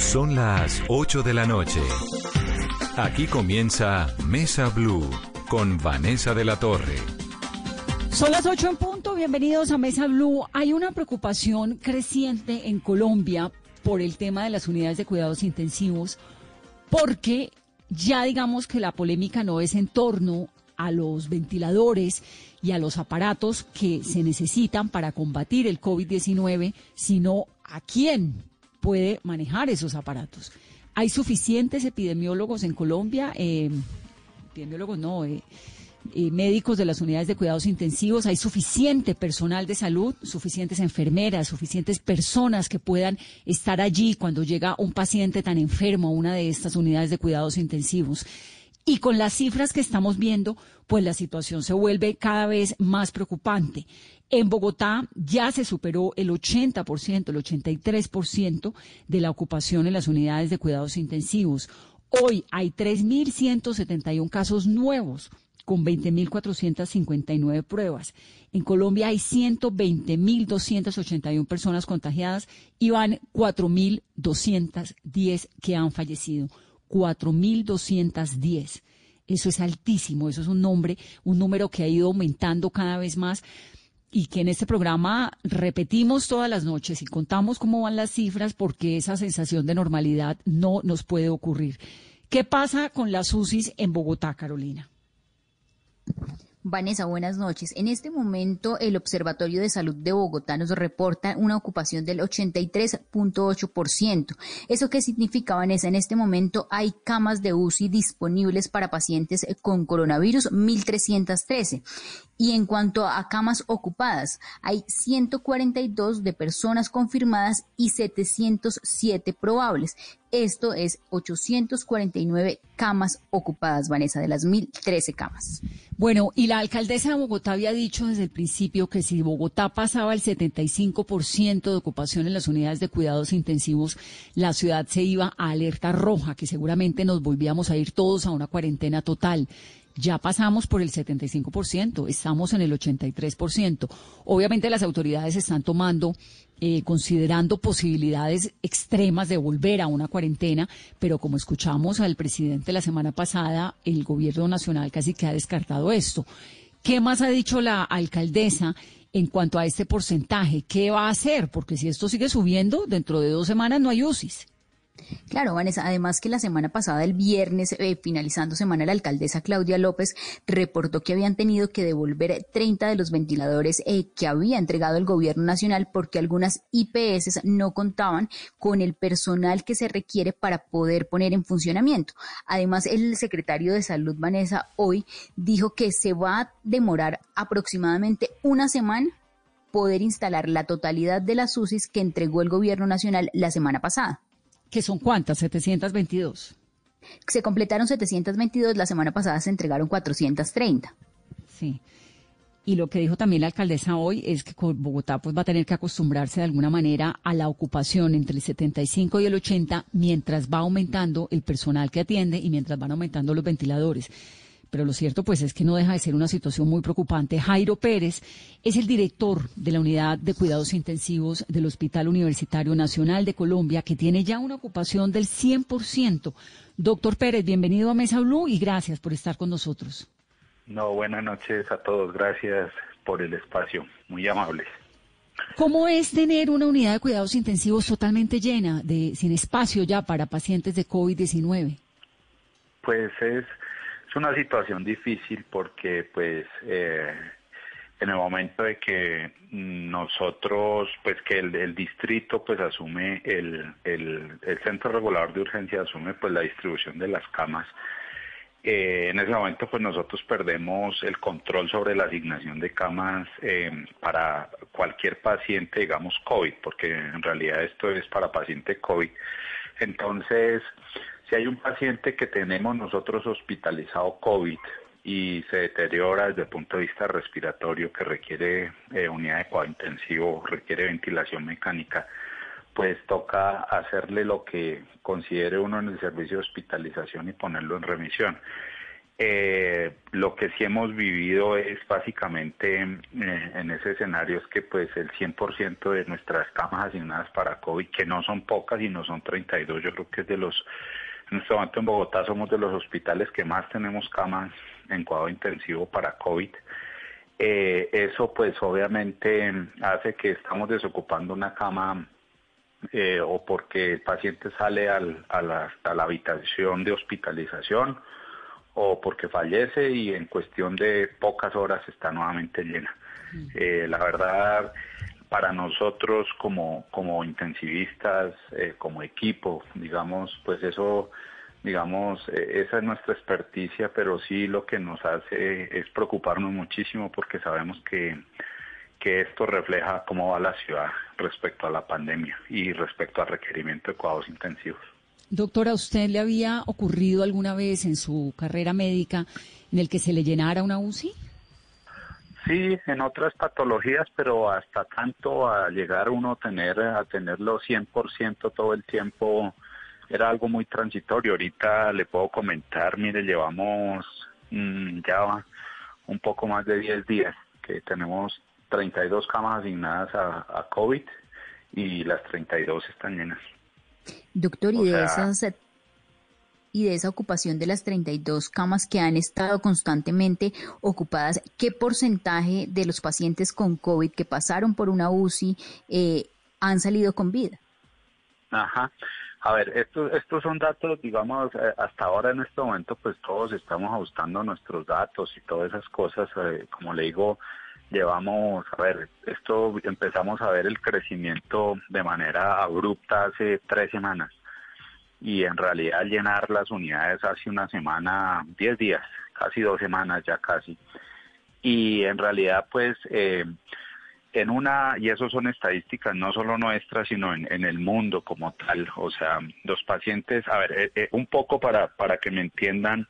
Son las 8 de la noche. Aquí comienza Mesa Blue con Vanessa de la Torre. Son las 8 en punto. Bienvenidos a Mesa Blue. Hay una preocupación creciente en Colombia por el tema de las unidades de cuidados intensivos, porque ya digamos que la polémica no es en torno a los ventiladores y a los aparatos que se necesitan para combatir el COVID-19, sino a quién puede manejar esos aparatos. Hay suficientes epidemiólogos en Colombia, eh, epidemiólogos no, eh, médicos de las unidades de cuidados intensivos, hay suficiente personal de salud, suficientes enfermeras, suficientes personas que puedan estar allí cuando llega un paciente tan enfermo a una de estas unidades de cuidados intensivos. Y con las cifras que estamos viendo, pues la situación se vuelve cada vez más preocupante. En Bogotá ya se superó el 80%, el 83% de la ocupación en las unidades de cuidados intensivos. Hoy hay 3.171 casos nuevos con 20.459 pruebas. En Colombia hay 120.281 personas contagiadas y van 4.210 que han fallecido. 4.210. Eso es altísimo, eso es un nombre, un número que ha ido aumentando cada vez más y que en este programa repetimos todas las noches y contamos cómo van las cifras porque esa sensación de normalidad no nos puede ocurrir. ¿Qué pasa con las UCIs en Bogotá, Carolina? Vanessa, buenas noches. En este momento, el Observatorio de Salud de Bogotá nos reporta una ocupación del 83.8%. ¿Eso qué significa, Vanessa? En este momento hay camas de UCI disponibles para pacientes con coronavirus, 1.313. Y en cuanto a camas ocupadas, hay 142 de personas confirmadas y 707 probables. Esto es 849 camas ocupadas, Vanessa, de las 1.013 camas. Bueno, y la alcaldesa de Bogotá había dicho desde el principio que si Bogotá pasaba el 75% de ocupación en las unidades de cuidados intensivos, la ciudad se iba a alerta roja, que seguramente nos volvíamos a ir todos a una cuarentena total. Ya pasamos por el 75%, estamos en el 83%. Obviamente las autoridades están tomando, eh, considerando posibilidades extremas de volver a una cuarentena, pero como escuchamos al presidente la semana pasada, el gobierno nacional casi que ha descartado esto. ¿Qué más ha dicho la alcaldesa en cuanto a este porcentaje? ¿Qué va a hacer? Porque si esto sigue subiendo, dentro de dos semanas no hay UCIs. Claro, Vanessa, además que la semana pasada, el viernes, eh, finalizando semana, la alcaldesa Claudia López reportó que habían tenido que devolver 30 de los ventiladores eh, que había entregado el gobierno nacional porque algunas IPS no contaban con el personal que se requiere para poder poner en funcionamiento. Además, el secretario de Salud, Vanessa, hoy dijo que se va a demorar aproximadamente una semana poder instalar la totalidad de las UCIs que entregó el gobierno nacional la semana pasada. ¿Qué son cuántas? 722. Se completaron 722, la semana pasada se entregaron 430. Sí. Y lo que dijo también la alcaldesa hoy es que Bogotá pues va a tener que acostumbrarse de alguna manera a la ocupación entre el 75 y el 80 mientras va aumentando el personal que atiende y mientras van aumentando los ventiladores pero lo cierto pues es que no deja de ser una situación muy preocupante. Jairo Pérez es el director de la unidad de cuidados intensivos del Hospital Universitario Nacional de Colombia, que tiene ya una ocupación del 100%. Doctor Pérez, bienvenido a Mesa Blue y gracias por estar con nosotros. No, buenas noches a todos. Gracias por el espacio. Muy amables. ¿Cómo es tener una unidad de cuidados intensivos totalmente llena, de sin espacio ya para pacientes de COVID-19? Pues es es una situación difícil porque pues eh, en el momento de que nosotros, pues que el, distrito pues asume, el, el, centro regulador de urgencia asume pues la distribución de las camas, eh, en ese momento pues nosotros perdemos el control sobre la asignación de camas eh, para cualquier paciente, digamos COVID, porque en realidad esto es para paciente COVID. Entonces, si hay un paciente que tenemos nosotros hospitalizado COVID y se deteriora desde el punto de vista respiratorio, que requiere eh, unidad de cuidado intensivo, requiere ventilación mecánica, pues toca hacerle lo que considere uno en el servicio de hospitalización y ponerlo en remisión. Eh, lo que sí hemos vivido es básicamente eh, en ese escenario es que pues el 100% de nuestras camas asignadas para COVID, que no son pocas y no son 32, yo creo que es de los, en este momento en Bogotá somos de los hospitales que más tenemos camas en cuadro intensivo para COVID. Eh, eso pues obviamente hace que estamos desocupando una cama eh, o porque el paciente sale al, a, la, a la habitación de hospitalización o porque fallece y en cuestión de pocas horas está nuevamente llena. Eh, la verdad, para nosotros como, como intensivistas, eh, como equipo, digamos, pues eso, digamos, eh, esa es nuestra experticia, pero sí lo que nos hace es preocuparnos muchísimo porque sabemos que, que esto refleja cómo va la ciudad respecto a la pandemia y respecto al requerimiento de cuidados intensivos. Doctora, ¿usted le había ocurrido alguna vez en su carrera médica en el que se le llenara una UCI? Sí, en otras patologías, pero hasta tanto a llegar uno a tener a tenerlo 100% todo el tiempo era algo muy transitorio. Ahorita le puedo comentar, mire, llevamos mmm, ya un poco más de 10 días que tenemos 32 camas asignadas a, a COVID y las 32 están llenas. Doctor, y de esas y de esa ocupación de las 32 camas que han estado constantemente ocupadas, ¿qué porcentaje de los pacientes con COVID que pasaron por una UCI eh, han salido con vida? Ajá. A ver, estos, estos son datos, digamos, eh, hasta ahora en este momento, pues todos estamos ajustando nuestros datos y todas esas cosas. Eh, como le digo, llevamos, a ver, esto empezamos a ver el crecimiento de manera abrupta hace tres semanas y en realidad llenar las unidades hace una semana, diez días, casi dos semanas ya casi. Y en realidad pues eh, en una, y eso son estadísticas no solo nuestras, sino en, en, el mundo como tal, o sea, los pacientes, a ver, eh, eh, un poco para, para que me entiendan,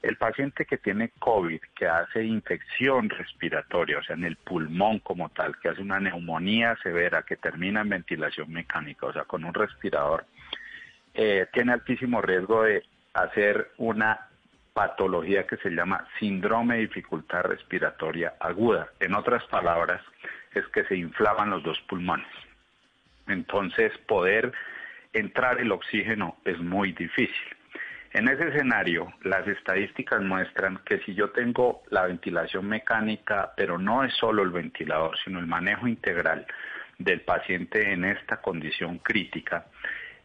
el paciente que tiene COVID, que hace infección respiratoria, o sea, en el pulmón como tal, que hace una neumonía severa, que termina en ventilación mecánica, o sea, con un respirador, eh, tiene altísimo riesgo de hacer una patología que se llama síndrome de dificultad respiratoria aguda. En otras palabras, es que se inflaman los dos pulmones. Entonces, poder entrar el oxígeno es muy difícil. En ese escenario, las estadísticas muestran que si yo tengo la ventilación mecánica, pero no es solo el ventilador, sino el manejo integral del paciente en esta condición crítica,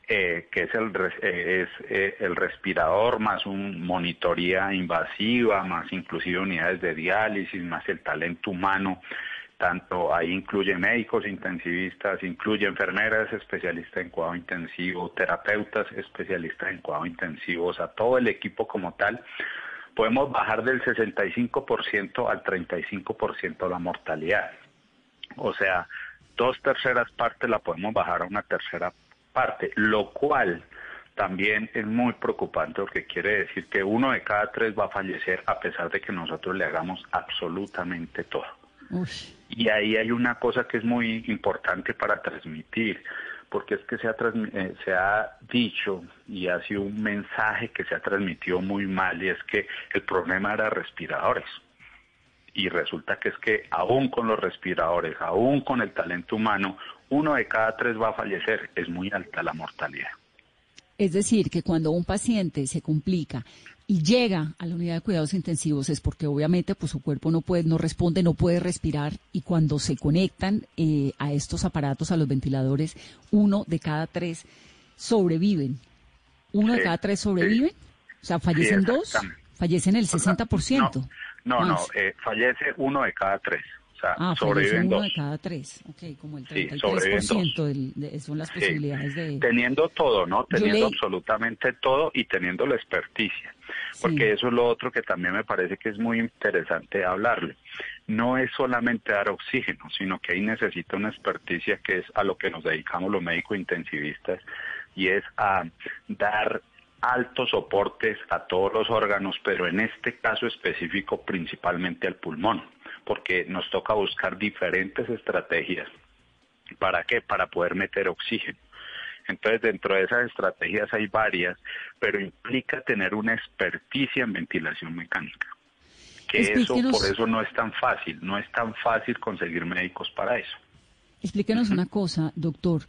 eh, que es, el, eh, es eh, el respirador más un monitoría invasiva, más inclusive unidades de diálisis, más el talento humano, tanto ahí incluye médicos intensivistas, incluye enfermeras especialistas en cuidado intensivo, terapeutas especialistas en cuidado intensivo, o sea, todo el equipo como tal, podemos bajar del 65% al 35% la mortalidad. O sea, dos terceras partes la podemos bajar a una tercera parte, lo cual también es muy preocupante porque quiere decir que uno de cada tres va a fallecer a pesar de que nosotros le hagamos absolutamente todo. Y ahí hay una cosa que es muy importante para transmitir, porque es que se ha, eh, se ha dicho y ha sido un mensaje que se ha transmitido muy mal y es que el problema era respiradores. Y resulta que es que aún con los respiradores, aún con el talento humano, uno de cada tres va a fallecer. Es muy alta la mortalidad. Es decir, que cuando un paciente se complica y llega a la unidad de cuidados intensivos es porque obviamente pues su cuerpo no puede no responde no puede respirar y cuando se conectan eh, a estos aparatos a los ventiladores uno de cada tres sobreviven. Uno Sí, de cada tres sobreviven o sea fallecen dos fallecen el 60% No, no, no, eh, fallece uno de cada tres. Sea, ah, sobreviven uno de cada tres, ok, como el 33% del, de, son las posibilidades de... Teniendo todo, ¿no? Teniendo absolutamente todo y teniendo la experticia, porque eso es lo otro que también me parece que es muy interesante hablarle. No es solamente dar oxígeno, sino que ahí necesita una experticia que es a lo que nos dedicamos los médicos intensivistas y es a dar altos soportes a todos los órganos, pero en este caso específico principalmente al pulmón, porque nos toca buscar diferentes estrategias. ¿Para qué? Para poder meter oxígeno. Entonces, dentro de esas estrategias hay varias, pero implica tener una experticia en ventilación mecánica. Que eso, por eso no es tan fácil, no es tan fácil conseguir médicos para eso. Explíquenos una cosa, doctor.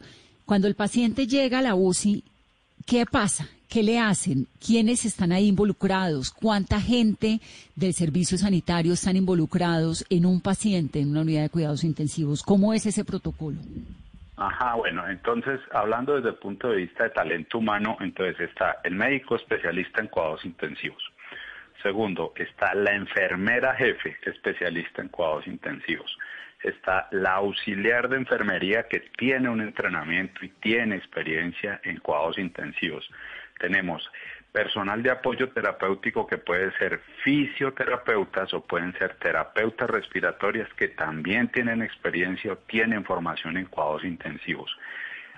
Cuando el paciente llega a la UCI, ¿qué pasa? ¿Qué le hacen? ¿Quiénes están ahí involucrados? ¿Cuánta gente del servicio sanitario están involucrados en un paciente en una unidad de cuidados intensivos? ¿Cómo es ese protocolo? Ajá, bueno, entonces hablando desde el punto de vista de talento humano, entonces está el médico especialista en cuidados intensivos. Segundo, está la enfermera jefe especialista en cuidados intensivos está la auxiliar de enfermería que tiene un entrenamiento y tiene experiencia en cuidados intensivos. Tenemos personal de apoyo terapéutico que puede ser fisioterapeutas o pueden ser terapeutas respiratorias que también tienen experiencia o tienen formación en cuidados intensivos.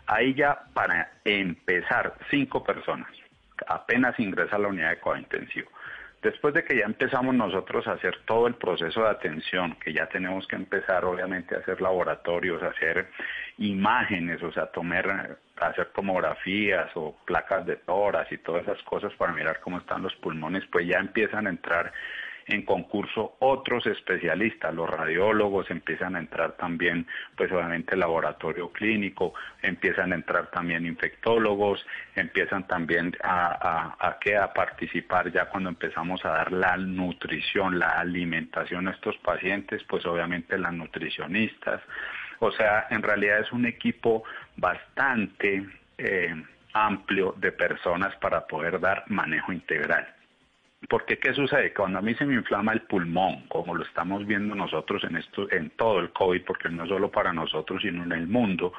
Ahí ya para empezar, cinco personas, apenas ingresa a la unidad de cuidado intensivo. Después de que ya empezamos nosotros a hacer todo el proceso de atención, que ya tenemos que empezar obviamente a hacer laboratorios, a hacer imágenes, o sea, tomar, hacer tomografías o placas de toras y todas esas cosas para mirar cómo están los pulmones, pues ya empiezan a entrar en concurso otros especialistas, los radiólogos empiezan a entrar también, pues obviamente laboratorio clínico, empiezan a entrar también infectólogos, empiezan también a, a, a participar ya cuando empezamos a dar la nutrición, la alimentación a estos pacientes, pues obviamente las nutricionistas, o sea, en realidad es un equipo bastante eh, amplio de personas para poder dar manejo integral. Porque ¿qué sucede? Cuando a mí se me inflama el pulmón, como lo estamos viendo nosotros en esto, en todo el COVID, porque no solo para nosotros, sino en el mundo,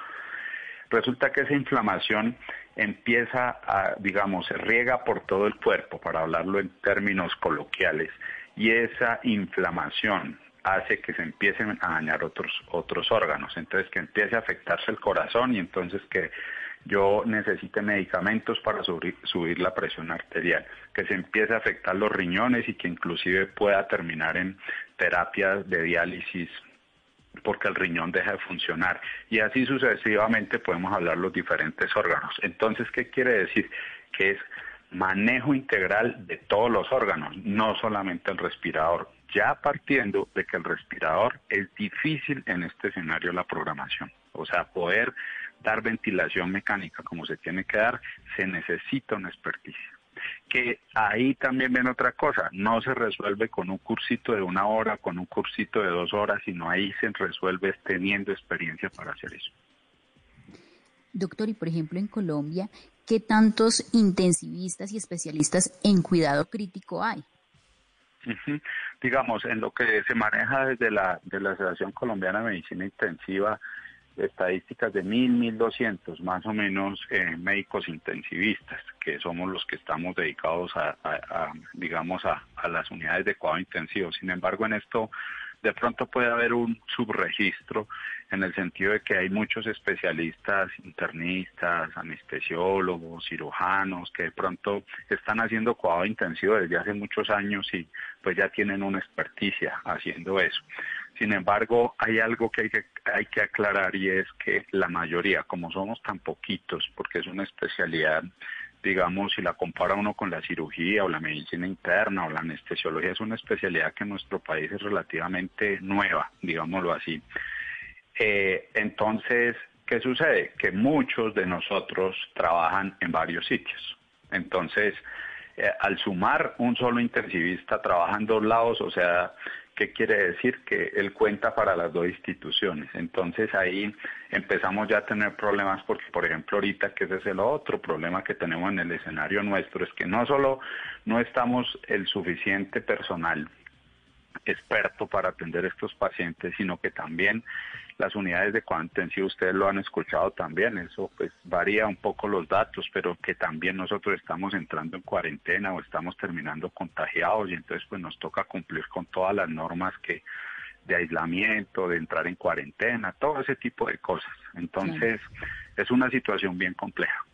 resulta que esa inflamación empieza a, digamos, se riega por todo el cuerpo, para hablarlo en términos coloquiales, y esa inflamación hace que se empiecen a dañar otros otros órganos, entonces que empiece a afectarse el corazón y entonces que yo necesite medicamentos para subir, la presión arterial, que se empiece a afectar los riñones y que inclusive pueda terminar en terapias de diálisis porque el riñón deja de funcionar. Y así sucesivamente podemos hablar los diferentes órganos. Entonces, ¿qué quiere decir? Que es manejo integral de todos los órganos, no solamente el respirador, ya partiendo de que el respirador es difícil en este escenario la programación. O sea, poder dar ventilación mecánica como se tiene que dar, se necesita una experticia. Que ahí también ven otra cosa, no se resuelve con un cursito de una hora, con un cursito de dos horas, sino ahí se resuelve teniendo experiencia para hacer eso. Doctor, y por ejemplo en Colombia, ¿qué tantos intensivistas y especialistas en cuidado crítico hay? Digamos, en lo que se maneja desde la, de la Asociación Colombiana de Medicina Intensiva, estadísticas de mil, mil doscientos más o menos eh, médicos intensivistas, que somos los que estamos dedicados a, digamos, a, las unidades de cuidado intensivo. Sin embargo, en esto de pronto puede haber un subregistro en el sentido de que hay muchos especialistas, internistas, anestesiólogos, cirujanos, que de pronto están haciendo cuidado intensivo desde hace muchos años y pues ya tienen una experticia haciendo eso. Sin embargo, hay algo que hay, que hay que aclarar y es que la mayoría, como somos tan poquitos, porque es una especialidad, digamos, si la compara uno con la cirugía o la medicina interna o la anestesiología, es una especialidad que en nuestro país es relativamente nueva, digámoslo así. Eh, entonces, ¿qué sucede? Que muchos de nosotros trabajan en varios sitios. Entonces, eh, al sumar un solo intensivista trabaja en dos lados, o sea, ¿Qué quiere decir? Que él cuenta para las dos instituciones. Entonces ahí empezamos ya a tener problemas porque, por ejemplo, ahorita que ese es el otro problema que tenemos en el escenario nuestro, es que no solo no estamos el suficiente personal experto para atender estos pacientes, sino que también las unidades de cuidado intensivo, ustedes lo han escuchado también, eso pues varía un poco los datos, pero que también nosotros estamos entrando en cuarentena o estamos terminando contagiados y entonces pues nos toca cumplir con todas las normas que de aislamiento, de entrar en cuarentena, todo ese tipo de cosas. Entonces, es una situación bien compleja.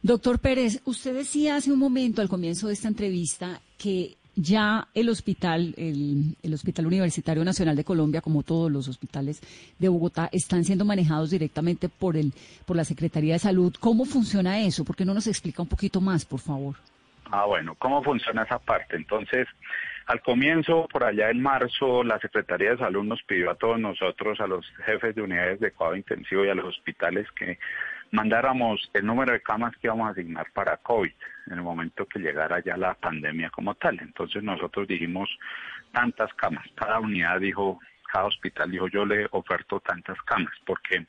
Doctor Pérez, usted decía hace un momento al comienzo de esta entrevista que ya el hospital, el, Hospital Universitario Nacional de Colombia, como todos los hospitales de Bogotá, están siendo manejados directamente por el, por la Secretaría de Salud. ¿Cómo funciona eso? ¿Por qué no nos explica un poquito más, por favor? Ah, bueno, ¿cómo funciona esa parte? Entonces, al comienzo, por allá en marzo, la Secretaría de Salud nos pidió a todos nosotros, a los jefes de unidades de cuidado intensivo y a los hospitales que mandáramos el número de camas que íbamos a asignar para COVID en el momento que llegara ya la pandemia como tal. Entonces nosotros dijimos tantas camas, cada unidad dijo, cada hospital dijo yo le oferto tantas camas, porque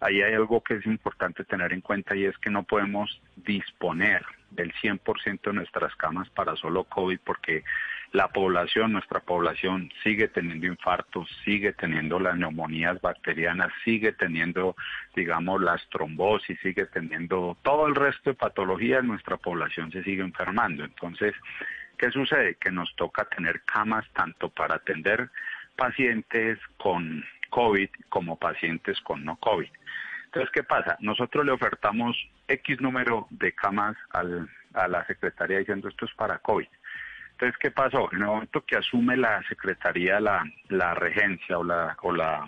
ahí hay algo que es importante tener en cuenta y es que no podemos disponer del 100% de nuestras camas para solo COVID porque la población, nuestra población sigue teniendo infartos, sigue teniendo las neumonías bacterianas, sigue teniendo, digamos, las trombosis, sigue teniendo todo el resto de patologías, nuestra población se sigue enfermando. Entonces, ¿qué sucede? Que nos toca tener camas tanto para atender pacientes con COVID como pacientes con no COVID. Entonces, ¿qué pasa? Nosotros le ofertamos X número de camas al, a la Secretaría diciendo esto es para COVID. Entonces, ¿qué pasó? En el momento que asume la Secretaría la, la regencia o la, o la,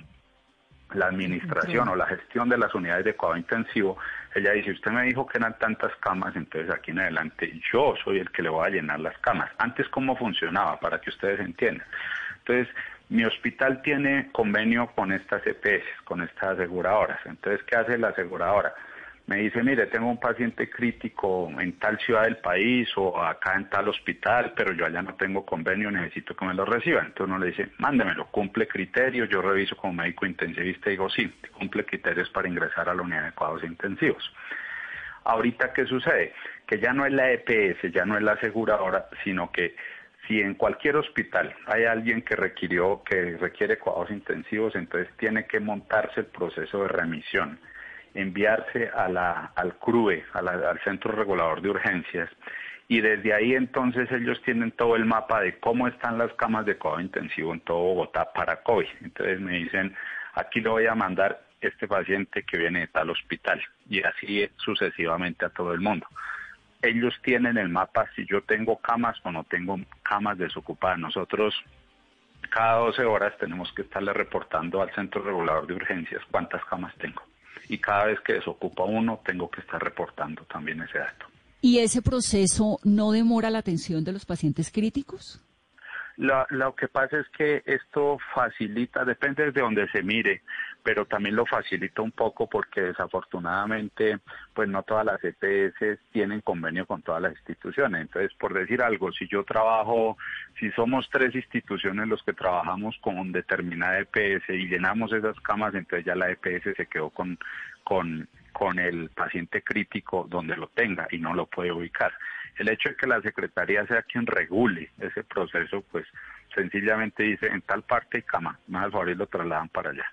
la administración o la gestión de las unidades de cuidado intensivo, ella dice, usted me dijo que eran tantas camas, entonces aquí en adelante yo soy el que le voy a llenar las camas. Antes, ¿cómo funcionaba? Para que ustedes entiendan. Entonces, mi hospital tiene convenio con estas EPS, con estas aseguradoras. Entonces, ¿qué hace la aseguradora? Me dice, mire, tengo un paciente crítico en tal ciudad del país o acá en tal hospital, pero yo allá no tengo convenio, necesito que me lo reciba. Entonces uno le dice, mándemelo, cumple criterios, yo reviso como médico intensivista y digo, sí, cumple criterios para ingresar a la unidad de cuidados intensivos. Ahorita, ¿qué sucede? Que ya no es la EPS, ya no es la aseguradora, sino que si en cualquier hospital hay alguien que requirió, que requiere cuidados intensivos, entonces tiene que montarse el proceso de remisión enviarse a la, al CRUE, al Centro Regulador de Urgencias, y desde ahí entonces ellos tienen todo el mapa de cómo están las camas de cuidado intensivo en todo Bogotá para COVID. Entonces me dicen, aquí le voy a mandar este paciente que viene de tal hospital, y así sucesivamente a todo el mundo. Ellos tienen el mapa si yo tengo camas o no tengo camas desocupadas. Nosotros cada 12 horas tenemos que estarle reportando al Centro Regulador de Urgencias cuántas camas tengo y cada vez que desocupa uno tengo que estar reportando también ese dato. ¿Y ese proceso no demora la atención de los pacientes críticos? Lo, que pasa es que esto facilita, depende de donde se mire, pero también lo facilita un poco porque desafortunadamente pues no todas las EPS tienen convenio con todas las instituciones. Entonces, por decir algo, si yo trabajo, si somos tres instituciones los que trabajamos con determinada EPS y llenamos esas camas, entonces ya la EPS se quedó con, con, con el paciente crítico donde lo tenga y no lo puede ubicar. El hecho de que la Secretaría sea quien regule ese proceso, pues sencillamente dice en tal parte y cama, más al favor y lo trasladan para allá.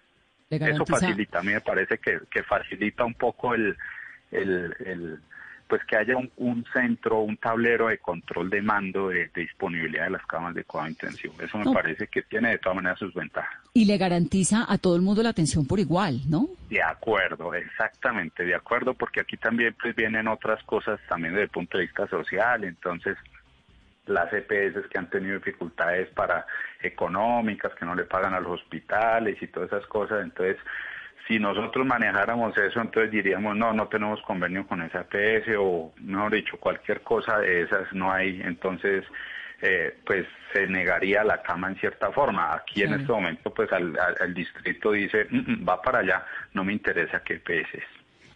Eso facilita, a mí me parece que, que facilita un poco el, el, el pues que haya un, centro, un tablero de control de mando de, disponibilidad de las camas de cuidado intensivo. Eso me parece que tiene de todas maneras sus ventajas. Y le garantiza a todo el mundo la atención por igual, ¿no? De acuerdo, exactamente, de acuerdo, porque aquí también pues vienen otras cosas también desde el punto de vista social, entonces las EPS que han tenido dificultades para económicas, que no le pagan a los hospitales y todas esas cosas, entonces si nosotros manejáramos eso, entonces diríamos, no, no tenemos convenio con esa PS o, mejor dicho, cualquier cosa de esas no hay, entonces, eh, pues se negaría la cama en cierta forma. Aquí en este momento, pues al, distrito dice, mm, mm, va para allá, no me interesa qué PS es.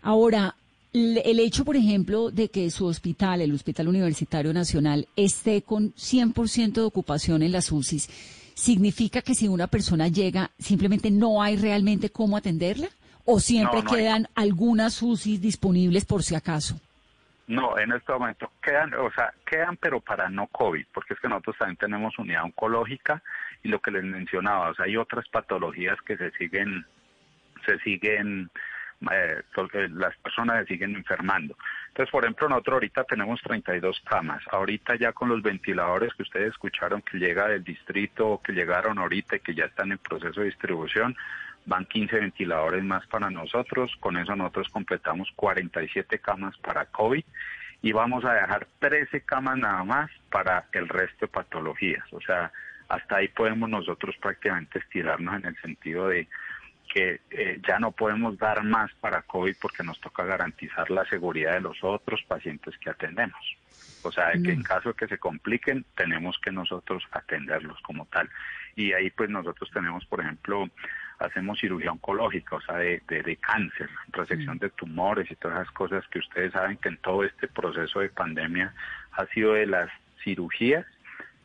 Ahora, el hecho, por ejemplo, de que su hospital, el Hospital Universitario Nacional, esté con 100% de ocupación en las UCIs, ¿significa que si una persona llega, simplemente no hay realmente cómo atenderla? ¿O siempre quedan algunas UCI disponibles por si acaso? No, en este momento quedan, o sea, quedan pero para no COVID, porque es que nosotros también tenemos unidad oncológica y lo que les mencionaba, o sea, hay otras patologías que se siguen, se siguen, eh, las personas se siguen enfermando. Entonces, por ejemplo, nosotros ahorita tenemos 32 camas. Ahorita ya con los ventiladores que ustedes escucharon que llega del distrito, que llegaron ahorita y que ya están en proceso de distribución, van 15 ventiladores más para nosotros, con eso nosotros completamos 47 camas para COVID y vamos a dejar 13 camas nada más para el resto de patologías. O sea, hasta ahí podemos nosotros prácticamente estirarnos en el sentido de que eh, ya no podemos dar más para COVID porque nos toca garantizar la seguridad de los otros pacientes que atendemos. O sea, que en mm. caso de que se compliquen, tenemos que nosotros atenderlos como tal. Y ahí pues nosotros tenemos, por ejemplo, hacemos cirugía oncológica, o sea, de, de, cáncer, resección de tumores y todas esas cosas que ustedes saben que en todo este proceso de pandemia ha sido de las cirugías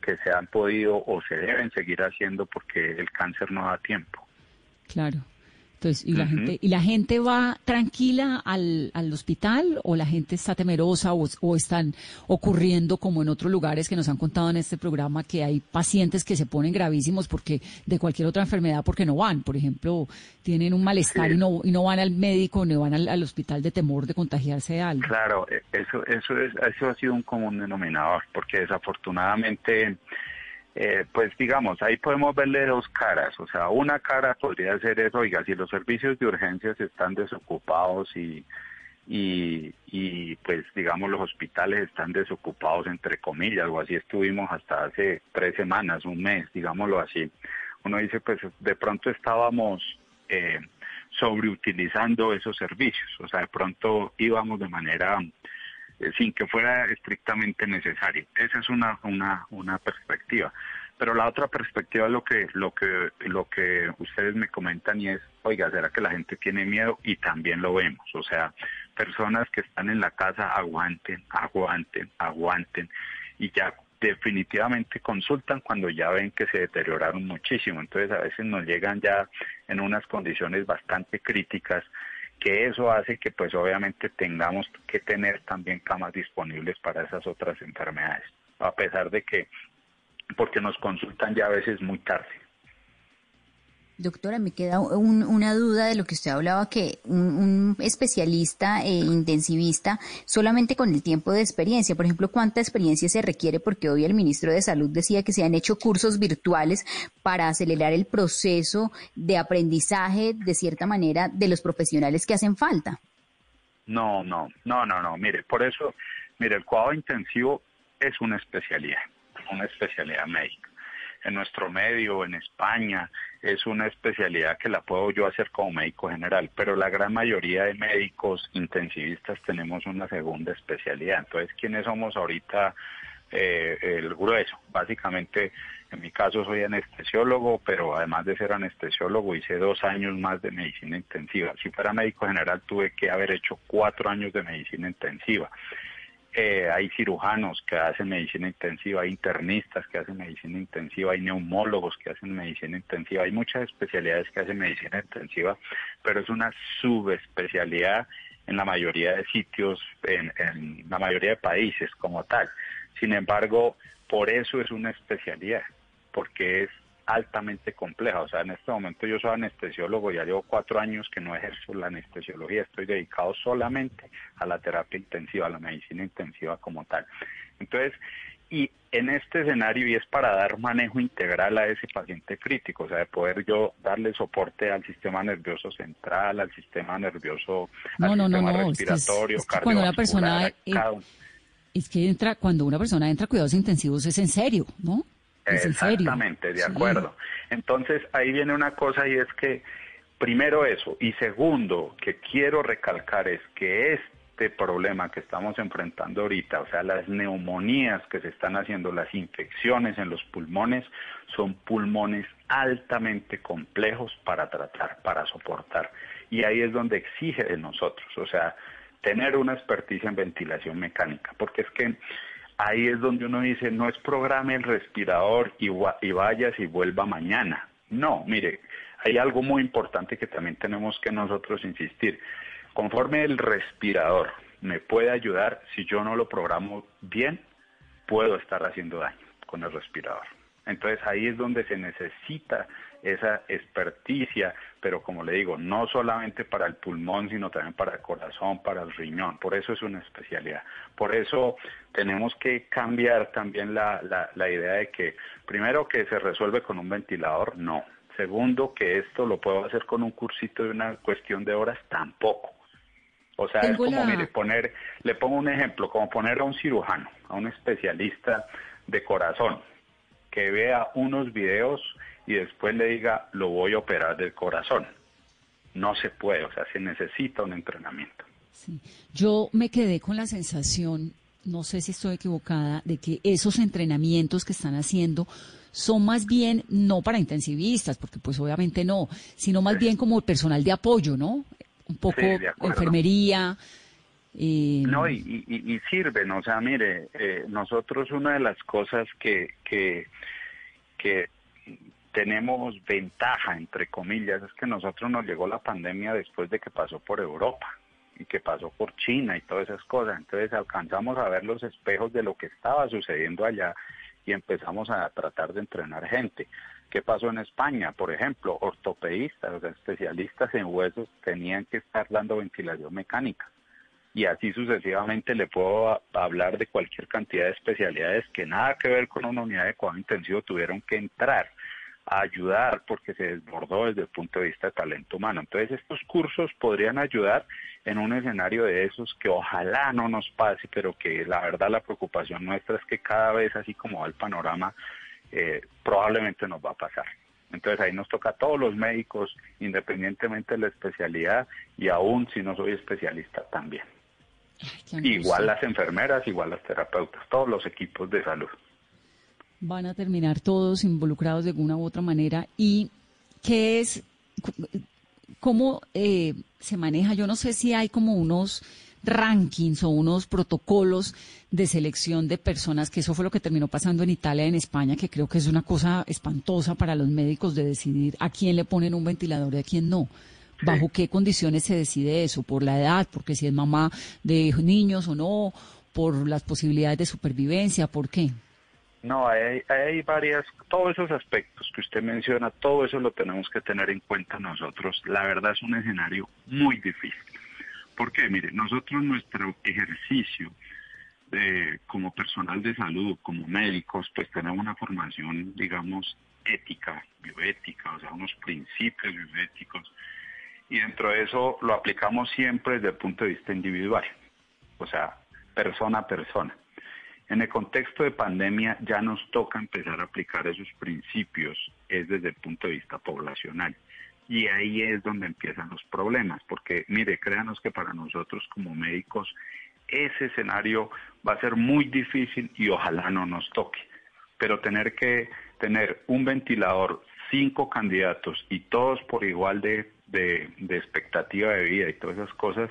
que se han podido o se deben seguir haciendo porque el cáncer no da tiempo. Claro. Entonces, ¿y la, gente, ¿y la gente va tranquila al, al hospital o la gente está temerosa o, están ocurriendo como en otros lugares que nos han contado en este programa que hay pacientes que se ponen gravísimos porque de cualquier otra enfermedad porque no van? Por ejemplo, tienen un malestar y, no, y no van al médico, no van al, al, hospital de temor de contagiarse de algo. Claro, e, eso, eso, es, eso ha sido un común denominador porque desafortunadamente eh, pues digamos, ahí podemos verle dos caras, o sea, una cara podría ser eso, oiga, si los servicios de urgencias están desocupados y, y, y pues digamos los hospitales están desocupados entre comillas, o así estuvimos hasta hace tres semanas, un mes, digámoslo así. Uno dice, pues de pronto estábamos eh, sobreutilizando esos servicios, o sea, de pronto íbamos de manera eh, sin que fuera estrictamente necesario. Esa es una, una, una perspectiva. Pero la otra perspectiva es lo que, lo que, lo que ustedes me comentan y es, oiga, ¿será que la gente tiene miedo? Y también lo vemos. O sea, personas que están en la casa aguanten, aguanten, aguanten y ya definitivamente consultan cuando ya ven que se deterioraron muchísimo. Entonces a veces nos llegan ya en unas condiciones bastante críticas que eso hace que pues obviamente tengamos que tener también camas disponibles para esas otras enfermedades, a pesar de que, porque nos consultan ya a veces muy tarde. Doctora, me queda una duda de lo que usted hablaba, que un, especialista e intensivista solamente con el tiempo de experiencia, por ejemplo, ¿cuánta experiencia se requiere? Porque hoy el ministro de Salud decía que se han hecho cursos virtuales para acelerar el proceso de aprendizaje, de cierta manera, de los profesionales que hacen falta. No, no, no, no, no. Mire, por eso, mire, el cuadro intensivo es una especialidad, una especialidad médica en nuestro medio, en España, es una especialidad que la puedo yo hacer como médico general, pero la gran mayoría de médicos intensivistas tenemos una segunda especialidad. Entonces, ¿quiénes somos ahorita? Eh, el grueso. Básicamente, en mi caso soy anestesiólogo, pero además de ser anestesiólogo hice dos años más de medicina intensiva. Si fuera médico general tuve que haber hecho cuatro años de medicina intensiva. Eh, hay cirujanos que hacen medicina intensiva, hay internistas que hacen medicina intensiva, hay neumólogos que hacen medicina intensiva, hay muchas especialidades que hacen medicina intensiva, pero es una subespecialidad en la mayoría de sitios, en, en la mayoría de países como tal. Sin embargo, por eso es una especialidad, porque es altamente compleja. O sea, en este momento yo soy anestesiólogo, ya llevo cuatro años que no ejerzo la anestesiología, estoy dedicado solamente a la terapia intensiva, a la medicina intensiva como tal. Entonces, y en este escenario, y es para dar manejo integral a ese paciente crítico, o sea, de poder yo darle soporte al sistema nervioso central, al sistema nervioso, al sistema respiratorio, cuando una persona es que entra, cuando una persona entra a cuidados intensivos es en serio, ¿no? Exactamente, de acuerdo. Entonces ahí viene una cosa y es que primero eso y segundo que quiero recalcar es que este problema que estamos enfrentando ahorita, o sea, las neumonías que se están haciendo, las infecciones en los pulmones, son pulmones altamente complejos para tratar, para soportar. Y ahí es donde exige de nosotros, o sea, tener una experticia en ventilación mecánica, porque es que ahí es donde uno dice, no es programe el respirador y, y vayas y vuelva mañana. No, mire, hay algo muy importante que también tenemos que nosotros insistir. Conforme el respirador me puede ayudar, si yo no lo programo bien, puedo estar haciendo daño con el respirador. Entonces ahí es donde se necesita esa experticia, pero como le digo, no solamente para el pulmón, sino también para el corazón, para el riñón. Por eso es una especialidad. Por eso tenemos que cambiar también la, la, idea de que, primero, que se resuelve con un ventilador, no. Segundo, que esto lo puedo hacer con un cursito de una cuestión de horas, tampoco. O sea, es como, mire, poner, le pongo un ejemplo, como poner a un cirujano, a un especialista de corazón, que vea unos videos y después le diga, lo voy a operar del corazón. No se puede, o sea, se necesita un entrenamiento. Sí. Yo me quedé con la sensación, no sé si estoy equivocada, de que esos entrenamientos que están haciendo son más bien no para intensivistas, porque pues obviamente no, sino más bien como personal de apoyo, ¿no? Un poco enfermería. Eh... No, y, y, sirven, o sea, mire, eh, nosotros una de las cosas que, que, que tenemos ventaja, entre comillas, es que nosotros nos llegó la pandemia después de que pasó por Europa y que pasó por China y todas esas cosas. Entonces alcanzamos a ver los espejos de lo que estaba sucediendo allá y empezamos a tratar de entrenar gente. ¿Qué pasó en España? Por ejemplo, ortopedistas, o sea, especialistas en huesos tenían que estar dando ventilación mecánica. Y así sucesivamente le puedo hablar de cualquier cantidad de especialidades que nada que ver con una unidad de cuidado intensivo tuvieron que entrar ayudar porque se desbordó desde el punto de vista de talento humano. Entonces estos cursos podrían ayudar en un escenario de esos que ojalá no nos pase, pero que la verdad la preocupación nuestra es que cada vez así como va el panorama, eh, probablemente nos va a pasar. Entonces ahí nos toca a todos los médicos, independientemente de la especialidad, y aún si no soy especialista también. Igual las enfermeras, igual las terapeutas, todos los equipos de salud van a terminar todos involucrados de alguna u otra manera. ¿Y qué es, cómo eh, se maneja? Yo no sé si hay como unos rankings o unos protocolos de selección de personas, que eso fue lo que terminó pasando en Italia y en España, que creo que es una cosa espantosa para los médicos de decidir a quién le ponen un ventilador y a quién no. ¿Bajo qué condiciones se decide eso? ¿Por la edad? ¿Porque si es mamá de niños o no? ¿Por las posibilidades de supervivencia? ¿Por qué? No, hay, hay varias, todos esos aspectos que usted menciona, todo eso lo tenemos que tener en cuenta nosotros. La verdad es un escenario muy difícil. Porque, mire, nosotros nuestro ejercicio de, como personal de salud, como médicos, pues tenemos una formación, digamos, ética, bioética, o sea, unos principios bioéticos. Y dentro de eso lo aplicamos siempre desde el punto de vista individual, o sea, persona a persona. En el contexto de pandemia ya nos toca empezar a aplicar esos principios, es desde el punto de vista poblacional. Y ahí es donde empiezan los problemas, porque mire, créanos que para nosotros como médicos ese escenario va a ser muy difícil y ojalá no nos toque. Pero tener que tener un ventilador, cinco candidatos y todos por igual de, de, expectativa de vida y todas esas cosas,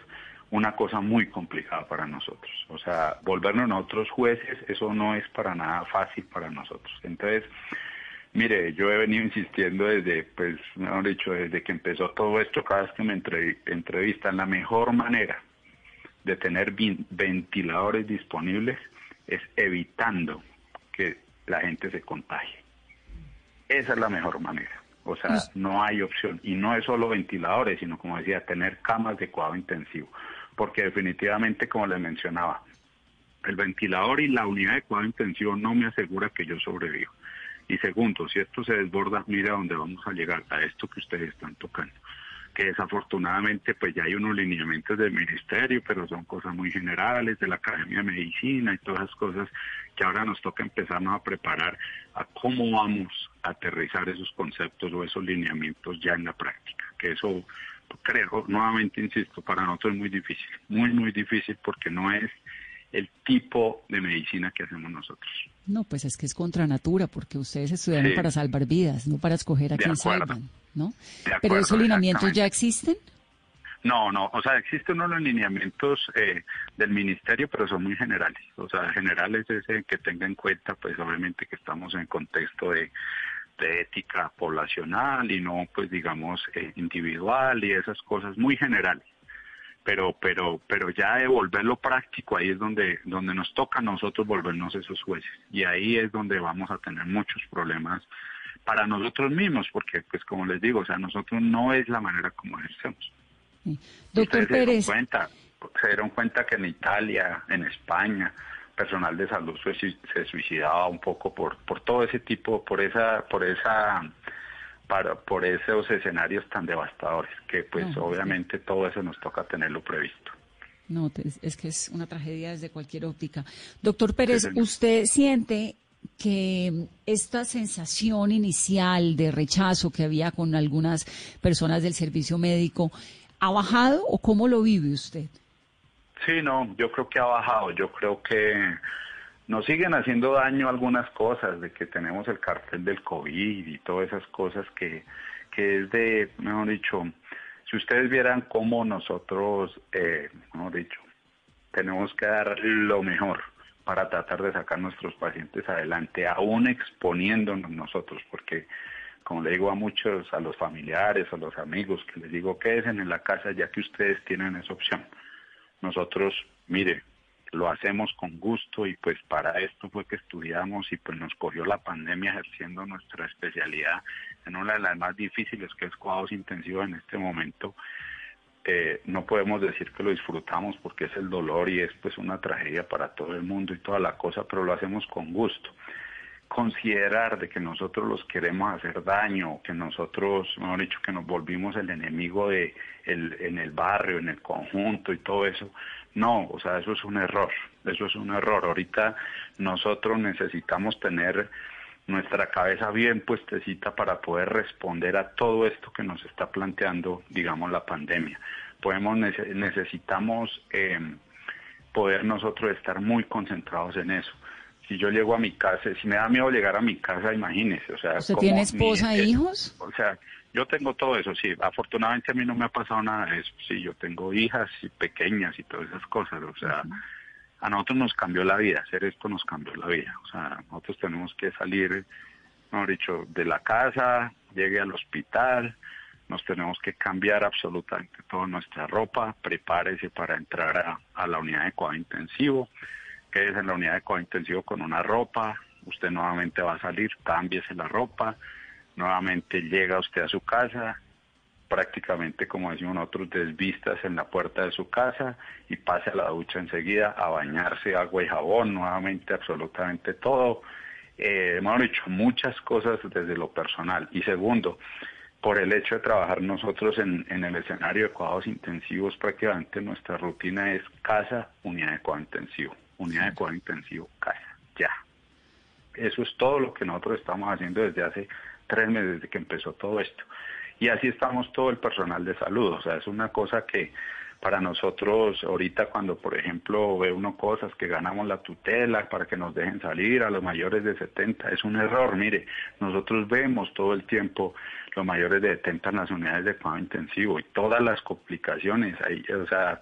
una cosa muy complicada para nosotros. O sea, volvernos nosotros jueces, eso no es para nada fácil para nosotros. Entonces, mire, yo he venido insistiendo desde, pues, mejor dicho, desde que empezó todo esto, cada vez que me entrevistan, la mejor manera de tener ventiladores disponibles es evitando que la gente se contagie. Esa es la mejor manera. O sea, no hay opción. Y no es solo ventiladores, sino, como decía, tener camas de cuidado intensivo porque definitivamente, como les mencionaba, el ventilador y la unidad de cuidado intensivo no me asegura que yo sobrevivo. Y segundo, si esto se desborda, mira dónde vamos a llegar, a esto que ustedes están tocando. Que desafortunadamente pues ya hay unos lineamientos del ministerio, pero son cosas muy generales, de la Academia de Medicina y todas esas cosas que ahora nos toca empezarnos a preparar a cómo vamos a aterrizar esos conceptos o esos lineamientos ya en la práctica. Que eso creo, nuevamente insisto, para nosotros es muy difícil, muy, muy difícil porque no es el tipo de medicina que hacemos nosotros. No, pues es que es contra natura, porque ustedes estudiaron para salvar vidas, no para escoger a quién salvan, ¿no? Pero esos lineamientos ya existen. No, no, o sea, existen unos lineamientos eh, del ministerio, pero son muy generales. O sea, generales es que tenga en cuenta, pues obviamente que estamos en contexto de de ética poblacional y no, pues digamos, eh, individual y esas cosas muy generales. pero pero pero ya de volverlo práctico ahí es donde donde nos toca a nosotros volvernos esos jueces y ahí es donde vamos a tener muchos problemas para nosotros mismos porque pues como les digo o sea nosotros no es la manera como ejercemos doctor Pérez se dieron, cuenta, se dieron cuenta que en Italia en España personal de salud se suicidaba un poco por por todo ese tipo por esa por esa para, por esos escenarios tan devastadores, que pues obviamente todo eso nos toca tenerlo previsto. No, es que es una tragedia desde cualquier óptica. Doctor Pérez, ¿usted siente que esta sensación inicial de rechazo que había con algunas personas del servicio médico ha bajado o cómo lo vive usted? Sí, no, yo creo que ha bajado. Yo creo que nos siguen haciendo daño algunas cosas, de que tenemos el cartel del COVID y todas esas cosas que, que es de, mejor dicho, si ustedes vieran cómo nosotros, eh, mejor dicho, tenemos que dar lo mejor para tratar de sacar nuestros pacientes adelante, aún exponiéndonos nosotros, porque como le digo a muchos, a los familiares, a los amigos, que les digo, quédense en la casa ya que ustedes tienen esa opción. Nosotros, mire, lo hacemos con gusto y pues para esto fue que estudiamos y pues nos cogió la pandemia ejerciendo nuestra especialidad en una de las más difíciles que es cuidados intensivos en este momento. Eh, no podemos decir que lo disfrutamos porque es el dolor y es pues una tragedia para todo el mundo y toda la cosa, pero lo hacemos con gusto considerar de que nosotros los queremos hacer daño, que nosotros, mejor dicho, que nos volvimos el enemigo de el, en el barrio, en el conjunto y todo eso. No, o sea, eso es un error, eso es un error. Ahorita nosotros necesitamos tener nuestra cabeza bien puestecita para poder responder a todo esto que nos está planteando, digamos, la pandemia. Podemos necesitamos eh, poder nosotros estar muy concentrados en eso si yo llego a mi casa, si me da miedo llegar a mi casa, imagínese, o sea... ¿Usted tiene esposa e hijos? O sea, yo tengo todo eso, sí, afortunadamente a mí no me ha pasado nada de eso, sí, yo tengo hijas y pequeñas y todas esas cosas, o sea, a nosotros nos cambió la vida, hacer esto nos cambió la vida, o sea, nosotros tenemos que salir, mejor dicho, de la casa, llegue al hospital, nos tenemos que cambiar absolutamente toda nuestra ropa, prepárese para entrar a, la unidad de cuidado intensivo, es en la unidad de cuidado intensivo con una ropa, usted nuevamente va a salir, cámbiese la ropa, nuevamente llega usted a su casa, prácticamente como decimos nosotros, desvistas en la puerta de su casa y pase a la ducha enseguida a bañarse, agua y jabón, nuevamente absolutamente todo. Eh, hemos hecho muchas cosas desde lo personal. Y segundo, por el hecho de trabajar nosotros en, en el escenario de cuidados intensivos, prácticamente nuestra rutina es casa, unidad de cuidado intensivo unidad de cuidado intensivo, casa, ya. Eso es todo lo que nosotros estamos haciendo desde hace tres meses, desde que empezó todo esto. Y así estamos todo el personal de salud, o sea, es una cosa que para nosotros ahorita cuando por ejemplo ve uno cosas que ganamos la tutela para que nos dejen salir a los mayores de 70 es un error. Mire nosotros vemos todo el tiempo los mayores de 70 en las unidades de cuidado intensivo y todas las complicaciones. Ahí o sea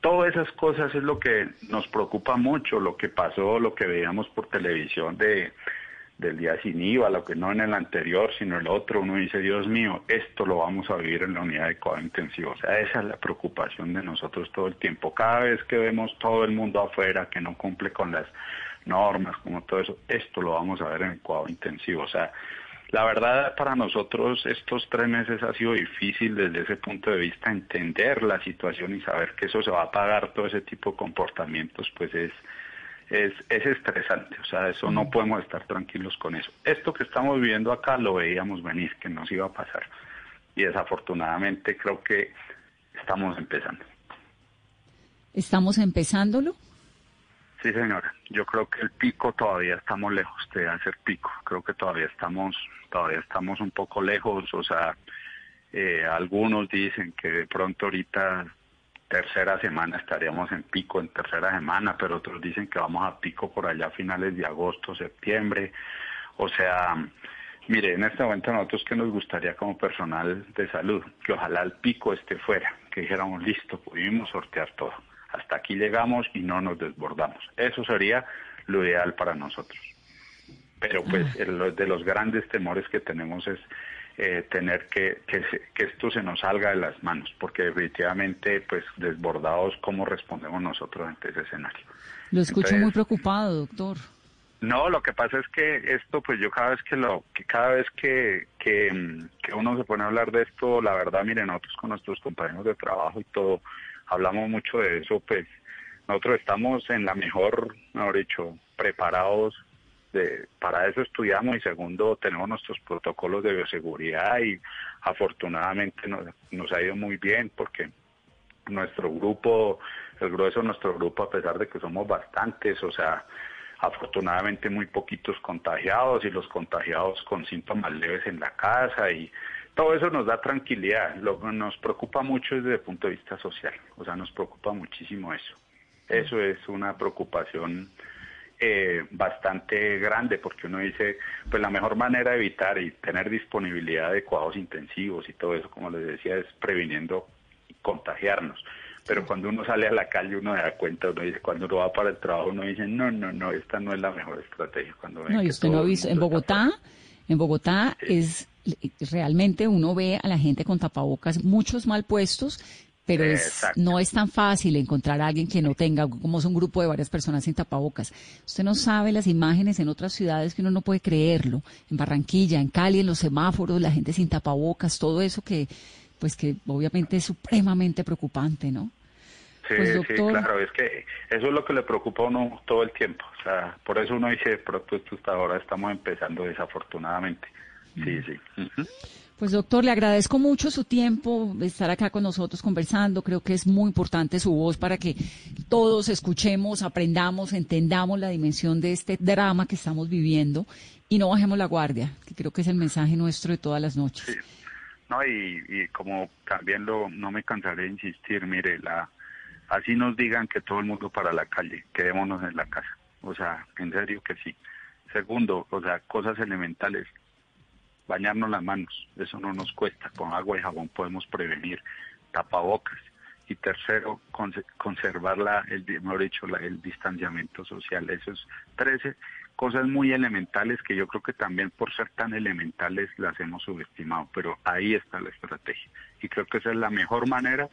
Todas esas cosas es lo que nos preocupa mucho, lo que pasó, lo que veíamos por televisión de del día sin IVA, lo que no en el anterior, sino el otro, uno dice, Dios mío, esto lo vamos a vivir en la unidad de cuidado intensivo. O sea, esa es la preocupación de nosotros todo el tiempo. Cada vez que vemos todo el mundo afuera que no cumple con las normas, como todo eso, esto lo vamos a ver en el cuidado intensivo. O sea, la verdad, para nosotros estos tres meses ha sido difícil desde ese punto de vista entender la situación y saber que eso se va a pagar, todo ese tipo de comportamientos, pues es, es, es estresante. O sea, eso no podemos estar tranquilos con eso. Esto que estamos viviendo acá lo veíamos venir, que nos iba a pasar. Y desafortunadamente creo que estamos empezando. ¿Estamos empezándolo? Sí, señora. Yo creo que el pico todavía estamos lejos de hacer pico. Creo que todavía estamos, todavía estamos un poco lejos. O sea, eh, algunos dicen que de pronto ahorita tercera semana estaríamos en pico en tercera semana, pero otros dicen que vamos a pico por allá a finales de agosto, septiembre. O sea, mire, en este momento nosotros que nos gustaría como personal de salud, que ojalá el pico esté fuera, que dijéramos listo, pudimos sortear todo hasta aquí llegamos y no nos desbordamos. Eso sería lo ideal para nosotros. Pero pues de los grandes temores que tenemos es eh, tener que, que, que, esto se nos salga de las manos, porque definitivamente, pues desbordados, ¿cómo respondemos nosotros ante ese escenario? Lo escucho muy preocupado, doctor. No, lo que pasa es que esto, pues yo cada vez que lo, que cada vez que, que, que uno se pone a hablar de esto, la verdad, miren, nosotros con nuestros compañeros de trabajo y todo, hablamos mucho de eso, pues nosotros estamos en la mejor, mejor dicho, preparados de, para eso estudiamos y segundo tenemos nuestros protocolos de bioseguridad y afortunadamente nos, nos ha ido muy bien porque nuestro grupo, el grueso de nuestro grupo, a pesar de que somos bastantes, o sea, afortunadamente muy poquitos contagiados y los contagiados con síntomas leves en la casa y todo eso nos da tranquilidad. Lo que nos preocupa mucho es desde el punto de vista social, o sea, nos preocupa muchísimo eso. Eso es una preocupación eh, bastante grande porque uno dice, pues la mejor manera de evitar y tener disponibilidad de cuidados intensivos y todo eso, como les decía, es previniendo contagiarnos. Pero cuando uno sale a la calle uno se da cuenta, uno dice, cuando uno va para el trabajo uno dice, no, no, no, esta no es la mejor estrategia. Cuando no, y usted no ha visto, en Bogotá, en Bogotá es realmente uno ve a la gente con tapabocas muchos mal puestos pero no es tan fácil encontrar a alguien que no tenga, como es un grupo de varias personas sin tapabocas. Usted no sabe las imágenes en otras ciudades que uno no puede creerlo. En Barranquilla, en Cali, en los semáforos, la gente sin tapabocas, todo eso que, pues que obviamente es supremamente preocupante, ¿no? Sí, pues, doctor... sí, claro, es que eso es lo que le preocupa a uno todo el tiempo. O sea, por eso uno dice, de pronto esto hasta ahora estamos empezando desafortunadamente. Sí, sí. Pues doctor, le agradezco mucho su tiempo, estar acá con nosotros conversando. Creo que es muy importante su voz para que todos escuchemos, aprendamos, entendamos la dimensión de este drama que estamos viviendo y no bajemos la guardia, que creo que es el mensaje nuestro de todas las noches. Sí. No, y, como también lo, no me cansaré de insistir, mire, la, así nos digan que todo el mundo para la calle, quedémonos en la casa. O sea, en serio que sí. Segundo, o sea, cosas elementales bañarnos las manos, eso no nos cuesta, con agua y jabón podemos prevenir, tapabocas. Y tercero, conservar la, el, mejor dicho, el distanciamiento social. Esos 13 cosas muy elementales que yo creo que también por ser tan elementales las hemos subestimado, pero ahí está la estrategia. Y creo que esa es la mejor manera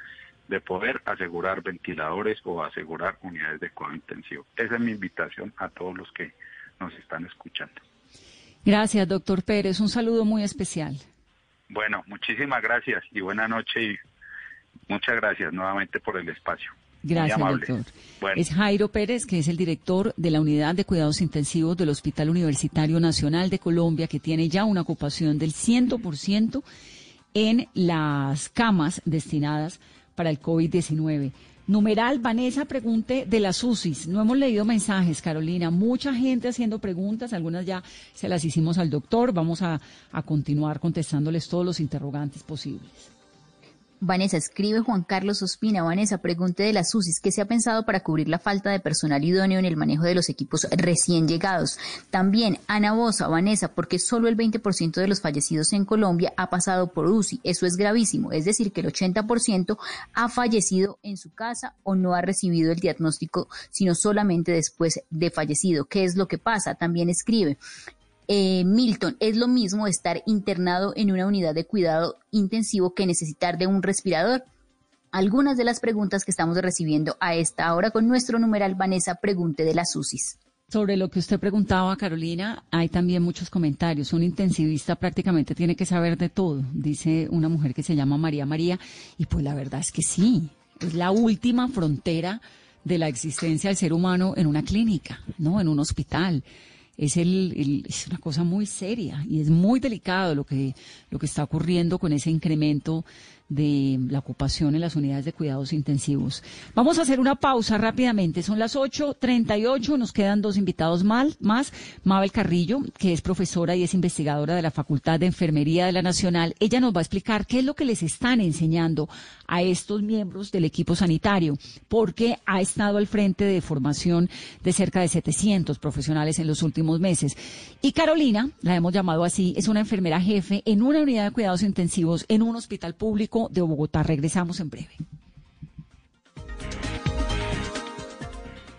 de poder asegurar ventiladores o asegurar unidades de cuidado intensivo. Esa es mi invitación a todos los que nos están escuchando. Gracias, doctor Pérez. Un saludo muy especial. Bueno, muchísimas gracias y buena noche y muchas gracias nuevamente por el espacio. Gracias, doctor. Es Jairo Pérez, que es el director de la Unidad de Cuidados Intensivos del Hospital Universitario Nacional de Colombia, que tiene ya una ocupación del 100% en las camas destinadas para el COVID-19. Numeral, Vanessa, pregunte de las UCIs. No hemos leído mensajes, Carolina. Mucha gente haciendo preguntas, algunas ya se las hicimos al doctor. Vamos a, a continuar contestándoles todos los interrogantes posibles. Vanessa, escribe Juan Carlos Ospina. Vanessa, pregunte de las UCIs, ¿qué se ha pensado para cubrir la falta de personal idóneo en el manejo de los equipos recién llegados? También, Ana Bosa, Vanessa, porque solo el 20% de los fallecidos en Colombia ha pasado por UCI. Eso es gravísimo, es decir, que el 80% ha fallecido en su casa o no ha recibido el diagnóstico, sino solamente después de fallecido. ¿Qué es lo que pasa? También escribe, eh, Milton, es lo mismo estar internado en una unidad de cuidado intensivo que necesitar de un respirador. Algunas de las preguntas que estamos recibiendo a esta hora con nuestro numeral Vanessa Pregunte de las UCIs. Sobre lo que usted preguntaba, Carolina, hay también muchos comentarios. Un intensivista prácticamente tiene que saber de todo, dice una mujer que se llama María María, y pues la verdad es que sí, es la última frontera de la existencia del ser humano en una clínica, ¿no? En un hospital es, el, es una cosa muy seria y es muy delicado lo que, lo que está ocurriendo con ese incremento de la ocupación en las unidades de cuidados intensivos. Vamos a hacer una pausa rápidamente. Son las 8.38, nos quedan dos invitados más. Mabel Carrillo, que es profesora y es investigadora de la Facultad de Enfermería de la Nacional. Ella nos va a explicar qué es lo que les están enseñando a estos miembros del equipo sanitario, porque ha estado al frente de formación de cerca de 700 profesionales en los últimos meses. Y Carolina, la hemos llamado así, es una enfermera jefe en una unidad de cuidados intensivos en un hospital público de Bogotá. Regresamos en breve.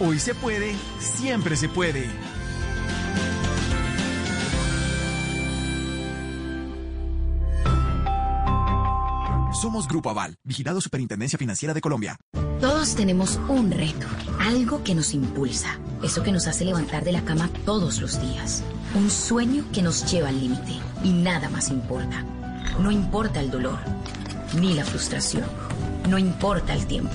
Hoy se puede, siempre se puede. Somos Grupo Aval, vigilado Superintendencia Financiera de Colombia. Todos tenemos un reto, algo que nos impulsa, eso que nos hace levantar de la cama todos los días, un sueño que nos lleva al límite y nada más importa. No importa el dolor, ni la frustración, no importa el tiempo.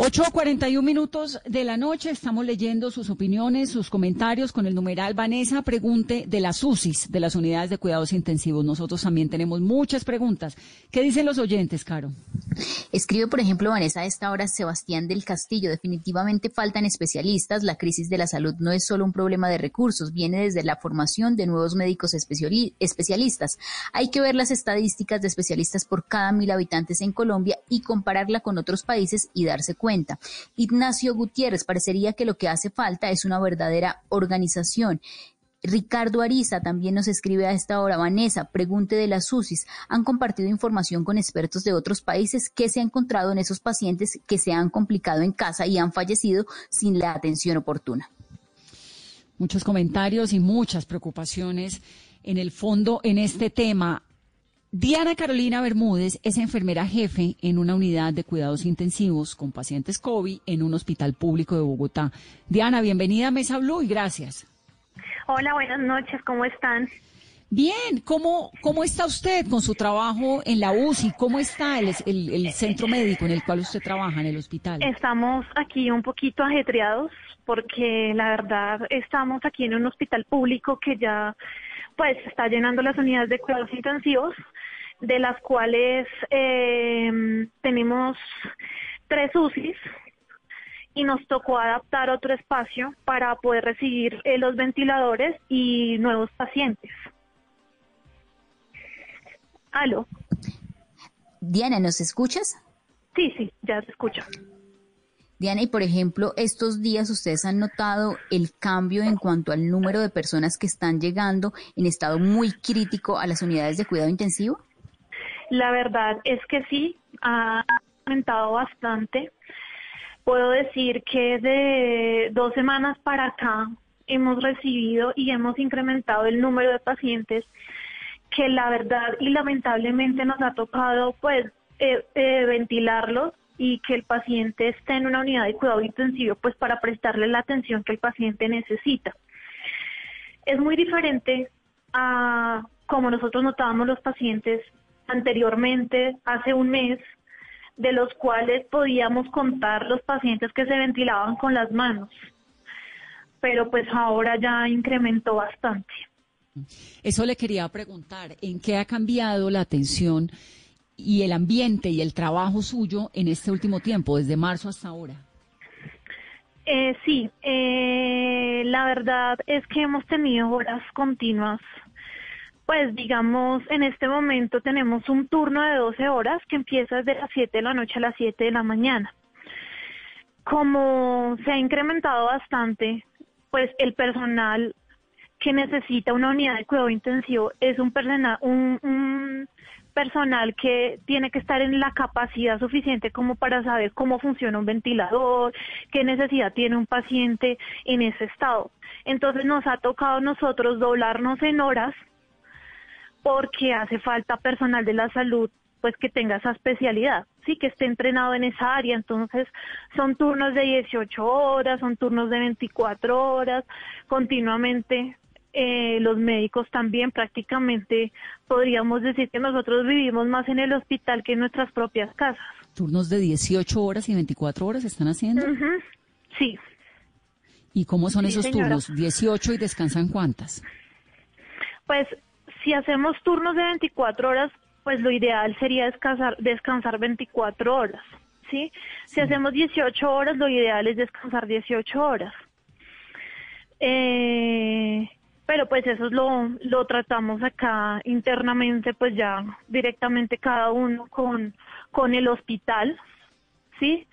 8.41 minutos de la noche, estamos leyendo sus opiniones, sus comentarios con el numeral Vanessa Pregunte de las UCIs, de las unidades de cuidados intensivos. Nosotros también tenemos muchas preguntas. ¿Qué dicen los oyentes, Caro? Escribe, por ejemplo, Vanessa a esta hora Sebastián del Castillo. Definitivamente faltan especialistas. La crisis de la salud no es solo un problema de recursos, viene desde la formación de nuevos médicos especialistas. Hay que ver las estadísticas de especialistas por cada mil habitantes en Colombia y compararla con otros países y darse cuenta Ignacio Gutiérrez, parecería que lo que hace falta es una verdadera organización. Ricardo Ariza también nos escribe a esta hora. Vanessa, pregunte de las UCIs. ¿Han compartido información con expertos de otros países? ¿Qué se ha encontrado en esos pacientes que se han complicado en casa y han fallecido sin la atención oportuna? Muchos comentarios y muchas preocupaciones en el fondo en este tema. Diana Carolina Bermúdez es enfermera jefe en una unidad de cuidados intensivos con pacientes COVID en un hospital público de Bogotá. Diana, bienvenida a Mesa Blue y gracias. Hola, buenas noches, ¿cómo están? Bien, ¿cómo, cómo está usted con su trabajo en la UCI? ¿Cómo está el, el centro médico en el cual usted trabaja, en el hospital? Estamos aquí un poquito ajetreados porque la verdad estamos aquí en un hospital público que ya pues está llenando las unidades de cuidados intensivos, de las cuales eh, tenemos tres UCIs y nos tocó adaptar otro espacio para poder recibir eh, los ventiladores y nuevos pacientes. Aló. Diana, ¿nos escuchas? Sí, sí, ya te escucho. Diana, y por ejemplo, estos días ustedes han notado el cambio en cuanto al número de personas que están llegando en estado muy crítico a las unidades de cuidado intensivo? La verdad es que sí, ha aumentado bastante. Puedo decir que de dos semanas para acá hemos recibido y hemos incrementado el número de pacientes que la verdad y lamentablemente nos ha tocado pues eh, eh, ventilarlos y que el paciente esté en una unidad de cuidado intensivo, pues para prestarle la atención que el paciente necesita. Es muy diferente a como nosotros notábamos los pacientes anteriormente, hace un mes, de los cuales podíamos contar los pacientes que se ventilaban con las manos. Pero pues ahora ya incrementó bastante. Eso le quería preguntar, ¿en qué ha cambiado la atención y el ambiente y el trabajo suyo en este último tiempo, desde marzo hasta ahora? Eh, sí, eh, la verdad es que hemos tenido horas continuas. Pues digamos, en este momento tenemos un turno de 12 horas que empieza desde las 7 de la noche a las 7 de la mañana. Como se ha incrementado bastante, pues el personal que necesita una unidad de cuidado intensivo es un, personal, un, personal que tiene que estar en la capacidad suficiente como para saber cómo funciona un ventilador, qué necesidad tiene un paciente en ese estado. Entonces nos ha tocado nosotros doblarnos en horas porque hace falta personal de la salud pues que tenga esa especialidad, sí, que esté entrenado en esa área. Entonces, son turnos de 18 horas, son turnos de 24 horas, continuamente eh, los médicos también prácticamente podríamos decir que nosotros vivimos más en el hospital que en nuestras propias casas. ¿Turnos de 18 horas y 24 horas están haciendo? Sí. ¿Y cómo son esos turnos? ¿18 y descansan cuántas? Pues si hacemos turnos de 24 horas, pues lo ideal sería descansar, descansar 24 horas, ¿sí? Si hacemos 18 horas, lo ideal es descansar 18 horas. Eh, pero pues eso lo, lo tratamos acá internamente, pues ya directamente cada uno con, con el hospital, ¿sí?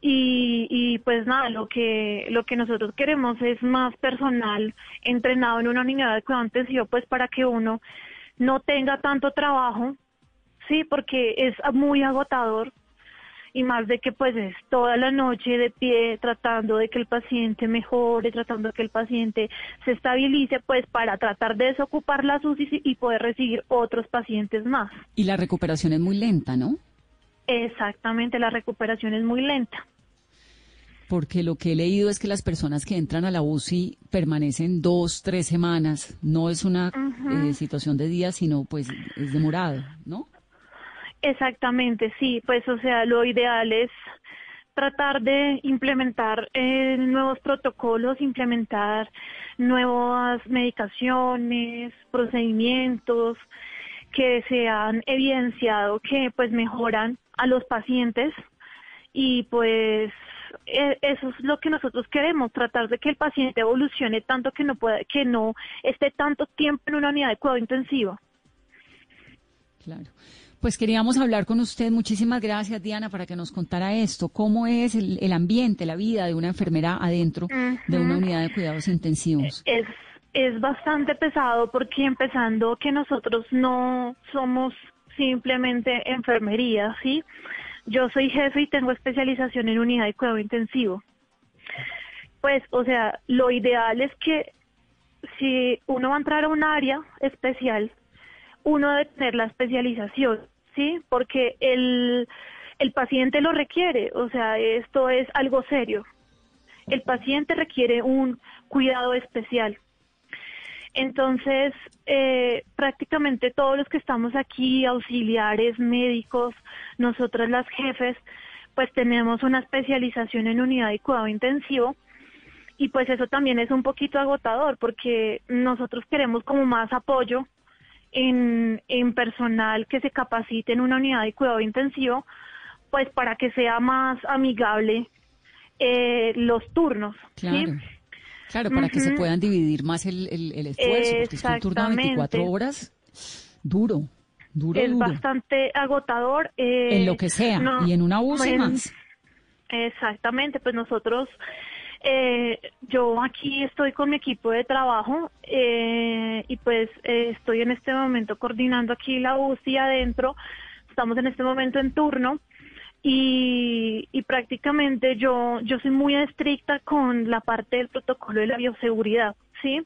Y, y pues nada, lo que, lo que nosotros queremos es más personal entrenado en una unidad de cuidado intensivo, pues para que uno no tenga tanto trabajo, sí, porque es muy agotador y más de que pues es toda la noche de pie tratando de que el paciente mejore, tratando de que el paciente se estabilice, pues para tratar de desocupar la UCI y poder recibir otros pacientes más. Y la recuperación es muy lenta, ¿no? Exactamente, la recuperación es muy lenta. Porque lo que he leído es que las personas que entran a la UCI permanecen dos, tres semanas. No es una eh, situación de días, sino pues es demorado, ¿no? Exactamente, sí, pues o sea, lo ideal es tratar de implementar eh, nuevos protocolos, implementar nuevas medicaciones, procedimientos que se han evidenciado que pues mejoran a los pacientes y pues e, eso es lo que nosotros queremos, tratar de que el paciente evolucione tanto que no pueda, que no esté tanto tiempo en una unidad de cuidado intensivo. Claro. Pues queríamos hablar con usted. Muchísimas gracias, Diana, para que nos contara esto. ¿Cómo es el, ambiente, la vida de una enfermera adentro de una unidad de cuidados intensivos? Es, es bastante pesado porque empezando que nosotros no somos simplemente enfermería, ¿sí? Yo soy jefe y tengo especialización en unidad de cuidado intensivo. Pues, o sea, lo ideal es que si uno va a entrar a un área especial, uno debe tener la especialización, ¿sí? Porque el, el paciente lo requiere, o sea, esto es algo serio. El paciente requiere un cuidado especial. Entonces, eh, prácticamente todos los que estamos aquí, auxiliares, médicos, nosotras las jefes, pues tenemos una especialización en unidad de cuidado intensivo y pues eso también es un poquito agotador porque nosotros queremos como más apoyo en, personal que se capacite en una unidad de cuidado intensivo, pues para que sea más amigable eh, los turnos. Claro. Claro, para que se puedan dividir más el, el, esfuerzo, porque es un turno de 24 horas duro, duro, es bastante agotador. Eh, en lo que sea, y en una UCI más. Exactamente, pues nosotros eh, yo aquí estoy con mi equipo de trabajo eh, y pues eh, estoy en este momento coordinando aquí la UCI adentro. Estamos en este momento en turno y, y prácticamente yo, yo soy muy estricta con la parte del protocolo de la bioseguridad. ¿sí?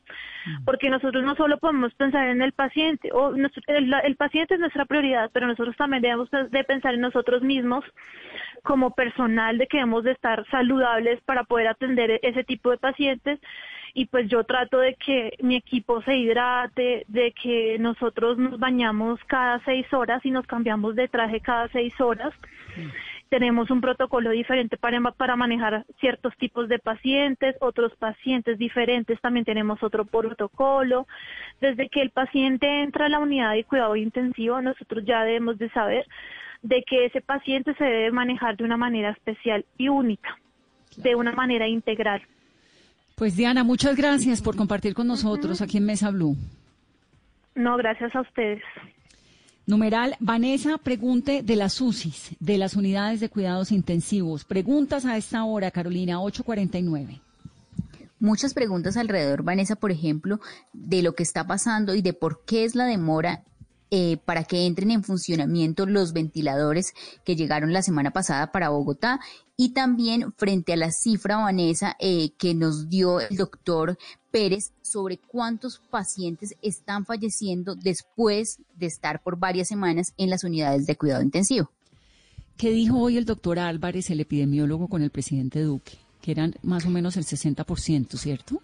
Porque nosotros no solo podemos pensar en el paciente, o el, el, paciente es nuestra prioridad, pero nosotros también debemos de pensar en nosotros mismos como personal de que debemos de estar saludables para poder atender ese tipo de pacientes y pues yo trato de que mi equipo se hidrate, de que nosotros nos bañamos cada seis horas y nos cambiamos de traje cada seis horas. tenemos un protocolo diferente para, para manejar ciertos tipos de pacientes, otros pacientes diferentes también tenemos otro protocolo. Desde que el paciente entra a la unidad de cuidado intensivo, nosotros ya debemos de saber de que ese paciente se debe manejar de una manera especial y única, de una manera integral. Pues Diana, muchas gracias por compartir con nosotros aquí en Mesa Blue. No, gracias a ustedes. Numeral, Vanessa, pregunte de las UCIs, de las unidades de cuidados intensivos. Preguntas a esta hora, Carolina, 849. Muchas preguntas alrededor, Vanessa, por ejemplo, de lo que está pasando y de por qué es la demora eh, para que entren en funcionamiento los ventiladores que llegaron la semana pasada para Bogotá y también frente a la cifra, Vanessa, eh, que nos dio el doctor Pérez sobre cuántos pacientes están falleciendo después de estar por varias semanas en las unidades de cuidado intensivo. ¿Qué dijo hoy el doctor Álvarez, el epidemiólogo, con el presidente Duque? Que eran más o menos el 60%, ¿cierto?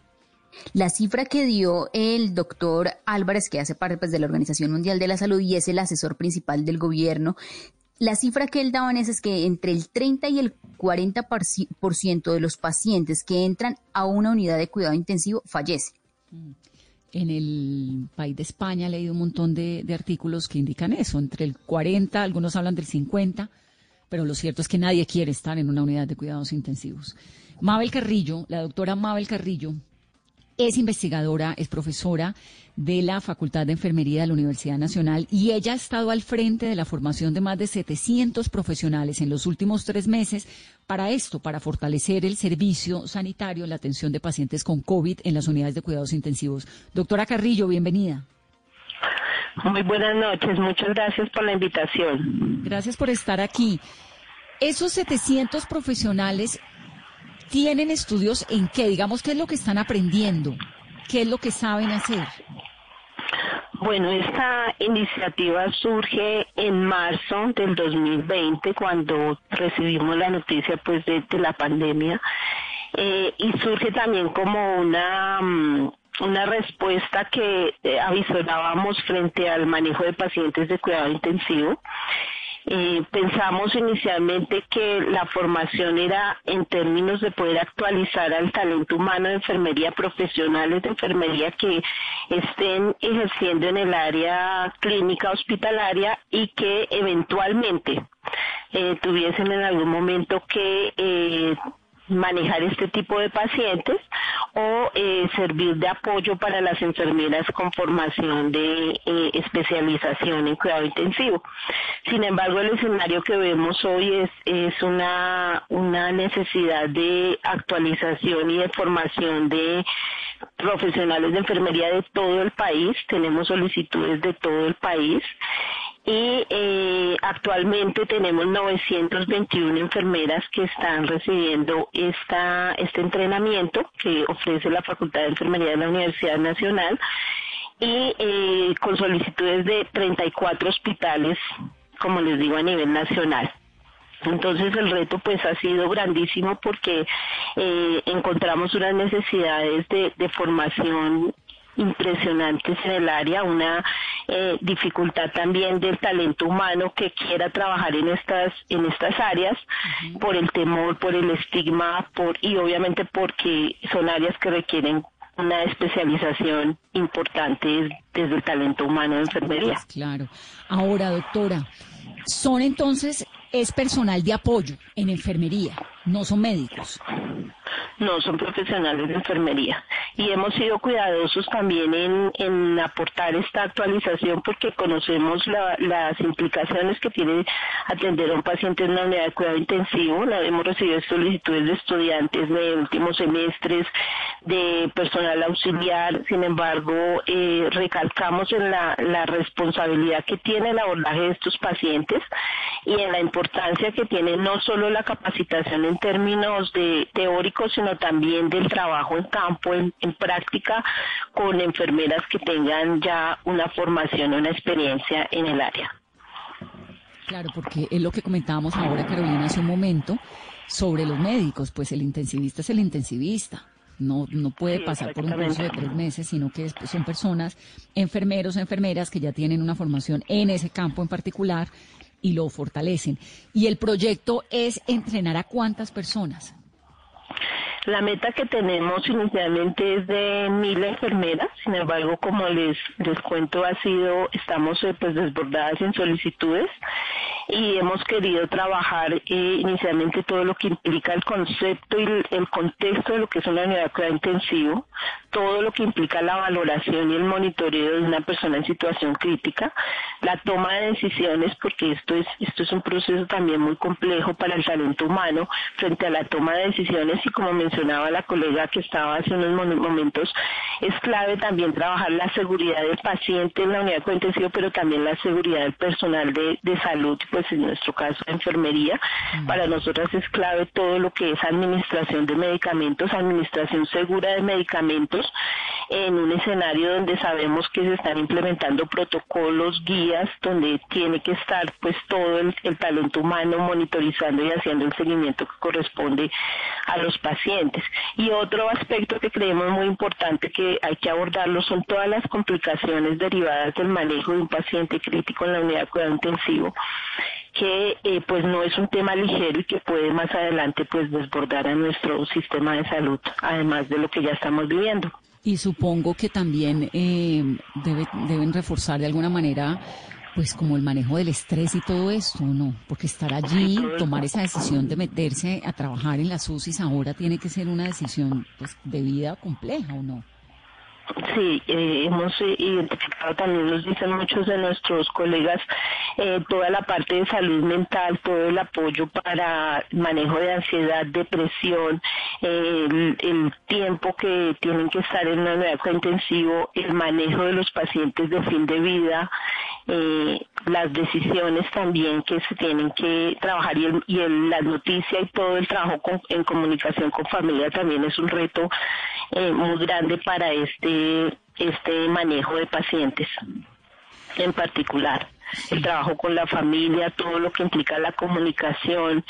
La cifra que dio el doctor Álvarez, que hace parte pues, de la Organización Mundial de la Salud y es el asesor principal del gobierno, la cifra que él daba es que entre el 30 y el 40% de los pacientes que entran a una unidad de cuidado intensivo fallecen. En el país de España he leído un montón de, de artículos que indican eso, entre el 40, algunos hablan del 50, pero lo cierto es que nadie quiere estar en una unidad de cuidados intensivos. Mabel Carrillo, la doctora Mabel Carrillo, es investigadora, es profesora de la Facultad de Enfermería de la Universidad Nacional y ella ha estado al frente de la formación de más de 700 profesionales en los últimos tres meses para esto, para fortalecer el servicio sanitario, la atención de pacientes con COVID en las unidades de cuidados intensivos. Doctora Carrillo, bienvenida. Muy buenas noches, muchas gracias por la invitación. Gracias por estar aquí. Esos 700 profesionales ¿Tienen estudios en qué? Digamos, ¿qué es lo que están aprendiendo? ¿Qué es lo que saben hacer? Bueno, esta iniciativa surge en marzo del 2020 cuando recibimos la noticia pues de, la pandemia eh, y surge también como una mm, una respuesta que eh, avisorábamos frente al manejo de pacientes de cuidado intensivo eh, pensamos inicialmente que la formación era en términos de poder actualizar al talento humano de enfermería, profesionales de enfermería que estén ejerciendo en el área clínica hospitalaria y que eventualmente eh, tuviesen en algún momento que eh, manejar este tipo de pacientes o eh, servir de apoyo para las enfermeras con formación de eh, especialización en cuidado intensivo. Sin embargo, el escenario que vemos hoy es, es una, una necesidad de actualización y de formación de profesionales de enfermería de todo el país. Tenemos solicitudes de todo el país y eh, actualmente tenemos 921 enfermeras que están recibiendo esta, este entrenamiento que ofrece la Facultad de Enfermería de la Universidad Nacional y eh, con solicitudes de 34 hospitales, como les digo, a nivel nacional. Entonces el reto pues ha sido grandísimo porque eh, encontramos unas necesidades de, de formación impresionantes en el área, una eh, dificultad también del talento humano que quiera trabajar en estas en estas áreas por el temor, por el estigma, por y obviamente porque son áreas que requieren una especialización importante desde el talento humano de enfermería. Pues claro. Ahora, doctora, son entonces es personal de apoyo en enfermería, no son médicos. No, son profesionales de enfermería. Y hemos sido cuidadosos también en, aportar esta actualización porque conocemos las implicaciones que tiene atender a un paciente en una unidad de cuidado intensivo. La, hemos recibido solicitudes de estudiantes de últimos semestres, de personal auxiliar. Sin embargo, eh, recalcamos en la, la responsabilidad que tiene el abordaje de estos pacientes y en la importancia que tiene no solo la capacitación en términos de teóricos, sino también del trabajo en campo, en, práctica, con enfermeras que tengan ya una formación, una experiencia en el área. Claro, porque es lo que comentábamos ahora, Carolina, hace un momento, sobre los médicos, pues el intensivista es el intensivista. No, no puede pasar por un curso de tres meses, sino que son personas, enfermeros, enfermeras que ya tienen una formación en ese campo en particular y lo fortalecen. Y el proyecto es entrenar a cuántas personas. La meta que tenemos inicialmente es de mil enfermeras, sin embargo, como les, les cuento, ha sido, estamos eh, pues desbordadas en solicitudes y hemos querido trabajar eh, inicialmente todo lo que implica el concepto y el, contexto de lo que es una unidad cuidado intensivo, todo lo que implica la valoración y el monitoreo de una persona en situación crítica, la toma de decisiones, porque esto es, esto es un proceso también muy complejo para el talento humano frente a la toma de decisiones y como mencionaba la colega que estaba hace unos momentos, es clave también trabajar la seguridad del paciente en la unidad de intensivo, pero también la seguridad del personal de, de salud pues en nuestro caso enfermería. Para nosotras es clave todo lo que es administración de medicamentos, administración segura de medicamentos en un escenario donde sabemos que se están implementando protocolos, guías, donde tiene que estar pues todo el, talento humano monitorizando y haciendo el seguimiento que corresponde a los pacientes. Y otro aspecto que creemos muy importante que hay que abordarlo son todas las complicaciones derivadas del manejo de un paciente crítico en la unidad de cuidado intensivo que eh, pues no es un tema ligero y que puede más adelante pues desbordar a nuestro sistema de salud, además de lo que ya estamos viviendo. Y supongo que también eh, deben reforzar de alguna manera pues como el manejo del estrés y todo esto, ¿no? Porque estar allí, tomar esa decisión de meterse a trabajar en las UCIs ahora tiene que ser una decisión pues de vida compleja, ¿o no? Sí, eh, hemos eh, identificado también, nos dicen muchos de nuestros colegas, eh, toda la parte de salud mental, todo el apoyo para manejo de ansiedad, depresión, el, tiempo que tienen que estar en una unidad intensivo, el manejo de los pacientes de fin de vida, las decisiones también que se tienen que trabajar y, el, y la noticia y todo el trabajo en comunicación con familia también es un reto muy grande para este este, manejo de pacientes en particular. El trabajo con la familia, todo lo que implica la comunicación,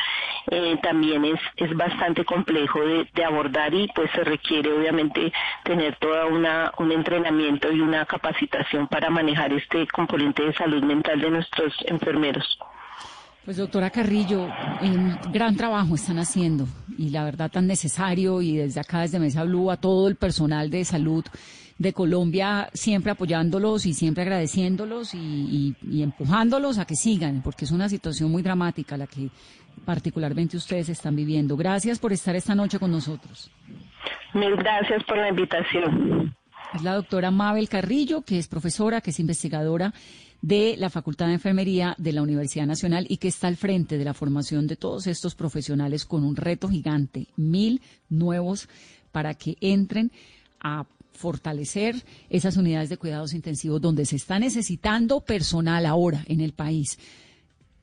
eh, también es, es bastante complejo de, de, abordar y pues se requiere obviamente tener toda una un entrenamiento y una capacitación para manejar este componente de salud mental de nuestros enfermeros. Pues doctora Carrillo, un gran trabajo están haciendo y la verdad tan necesario y desde acá, desde Mesa Blue, a todo el personal de salud de Colombia, siempre apoyándolos y siempre agradeciéndolos y, empujándolos a que sigan, porque es una situación muy dramática la que particularmente ustedes están viviendo. Gracias por estar esta noche con nosotros. Mil gracias por la invitación. Es la doctora Mabel Carrillo, que es profesora, que es investigadora de la Facultad de Enfermería de la Universidad Nacional y que está al frente de la formación de todos estos profesionales con un reto gigante, mil nuevos para que entren a fortalecer esas unidades de cuidados intensivos donde se está necesitando personal ahora en el país.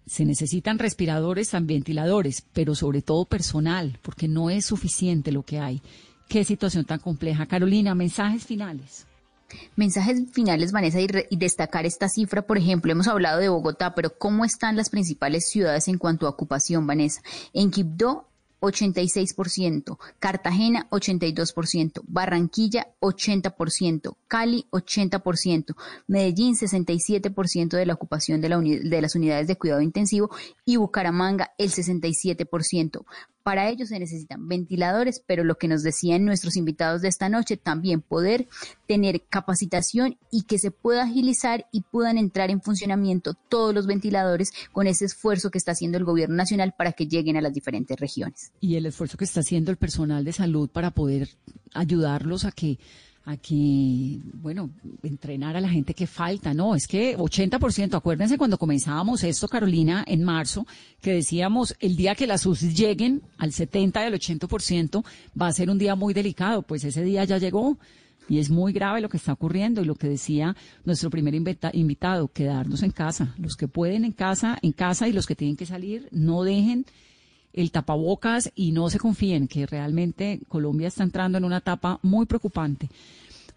Se necesitan respiradores, también ventiladores, pero sobre todo personal, porque no es suficiente lo que hay. Qué situación tan compleja. Carolina, mensajes finales. Mensajes finales, Vanessa, y, destacar esta cifra, por ejemplo, hemos hablado de Bogotá, pero ¿cómo están las principales ciudades en cuanto a ocupación, Vanessa? En Quibdó 86%, Cartagena 82%, Barranquilla 80%, Cali 80%, Medellín 67% de la ocupación de, la de las unidades de cuidado intensivo y Bucaramanga el 67%. Para ello se necesitan ventiladores, pero lo que nos decían nuestros invitados de esta noche, también poder tener capacitación y que se pueda agilizar y puedan entrar en funcionamiento todos los ventiladores con ese esfuerzo que está haciendo el gobierno nacional para que lleguen a las diferentes regiones. Y el esfuerzo que está haciendo el personal de salud para poder ayudarlos a que a que, bueno, entrenar a la gente que falta, no, es que 80%, acuérdense cuando comenzábamos esto, Carolina, en marzo, que decíamos el día que las UCI lleguen al 70 y al 80% va a ser un día muy delicado, pues ese día ya llegó y es muy grave lo que está ocurriendo y lo que decía nuestro primer invitado, quedarnos en casa, los que pueden en casa, en casa y los que tienen que salir, no dejen el tapabocas y no se confíen que realmente Colombia está entrando en una etapa muy preocupante.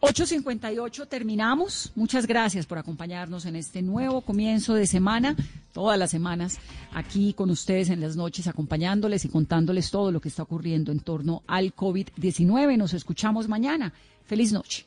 8.58 terminamos. Muchas gracias por acompañarnos en este nuevo comienzo de semana, todas las semanas, aquí con ustedes en las noches, acompañándoles y contándoles todo lo que está ocurriendo en torno al COVID-19. Nos escuchamos mañana. Feliz noche.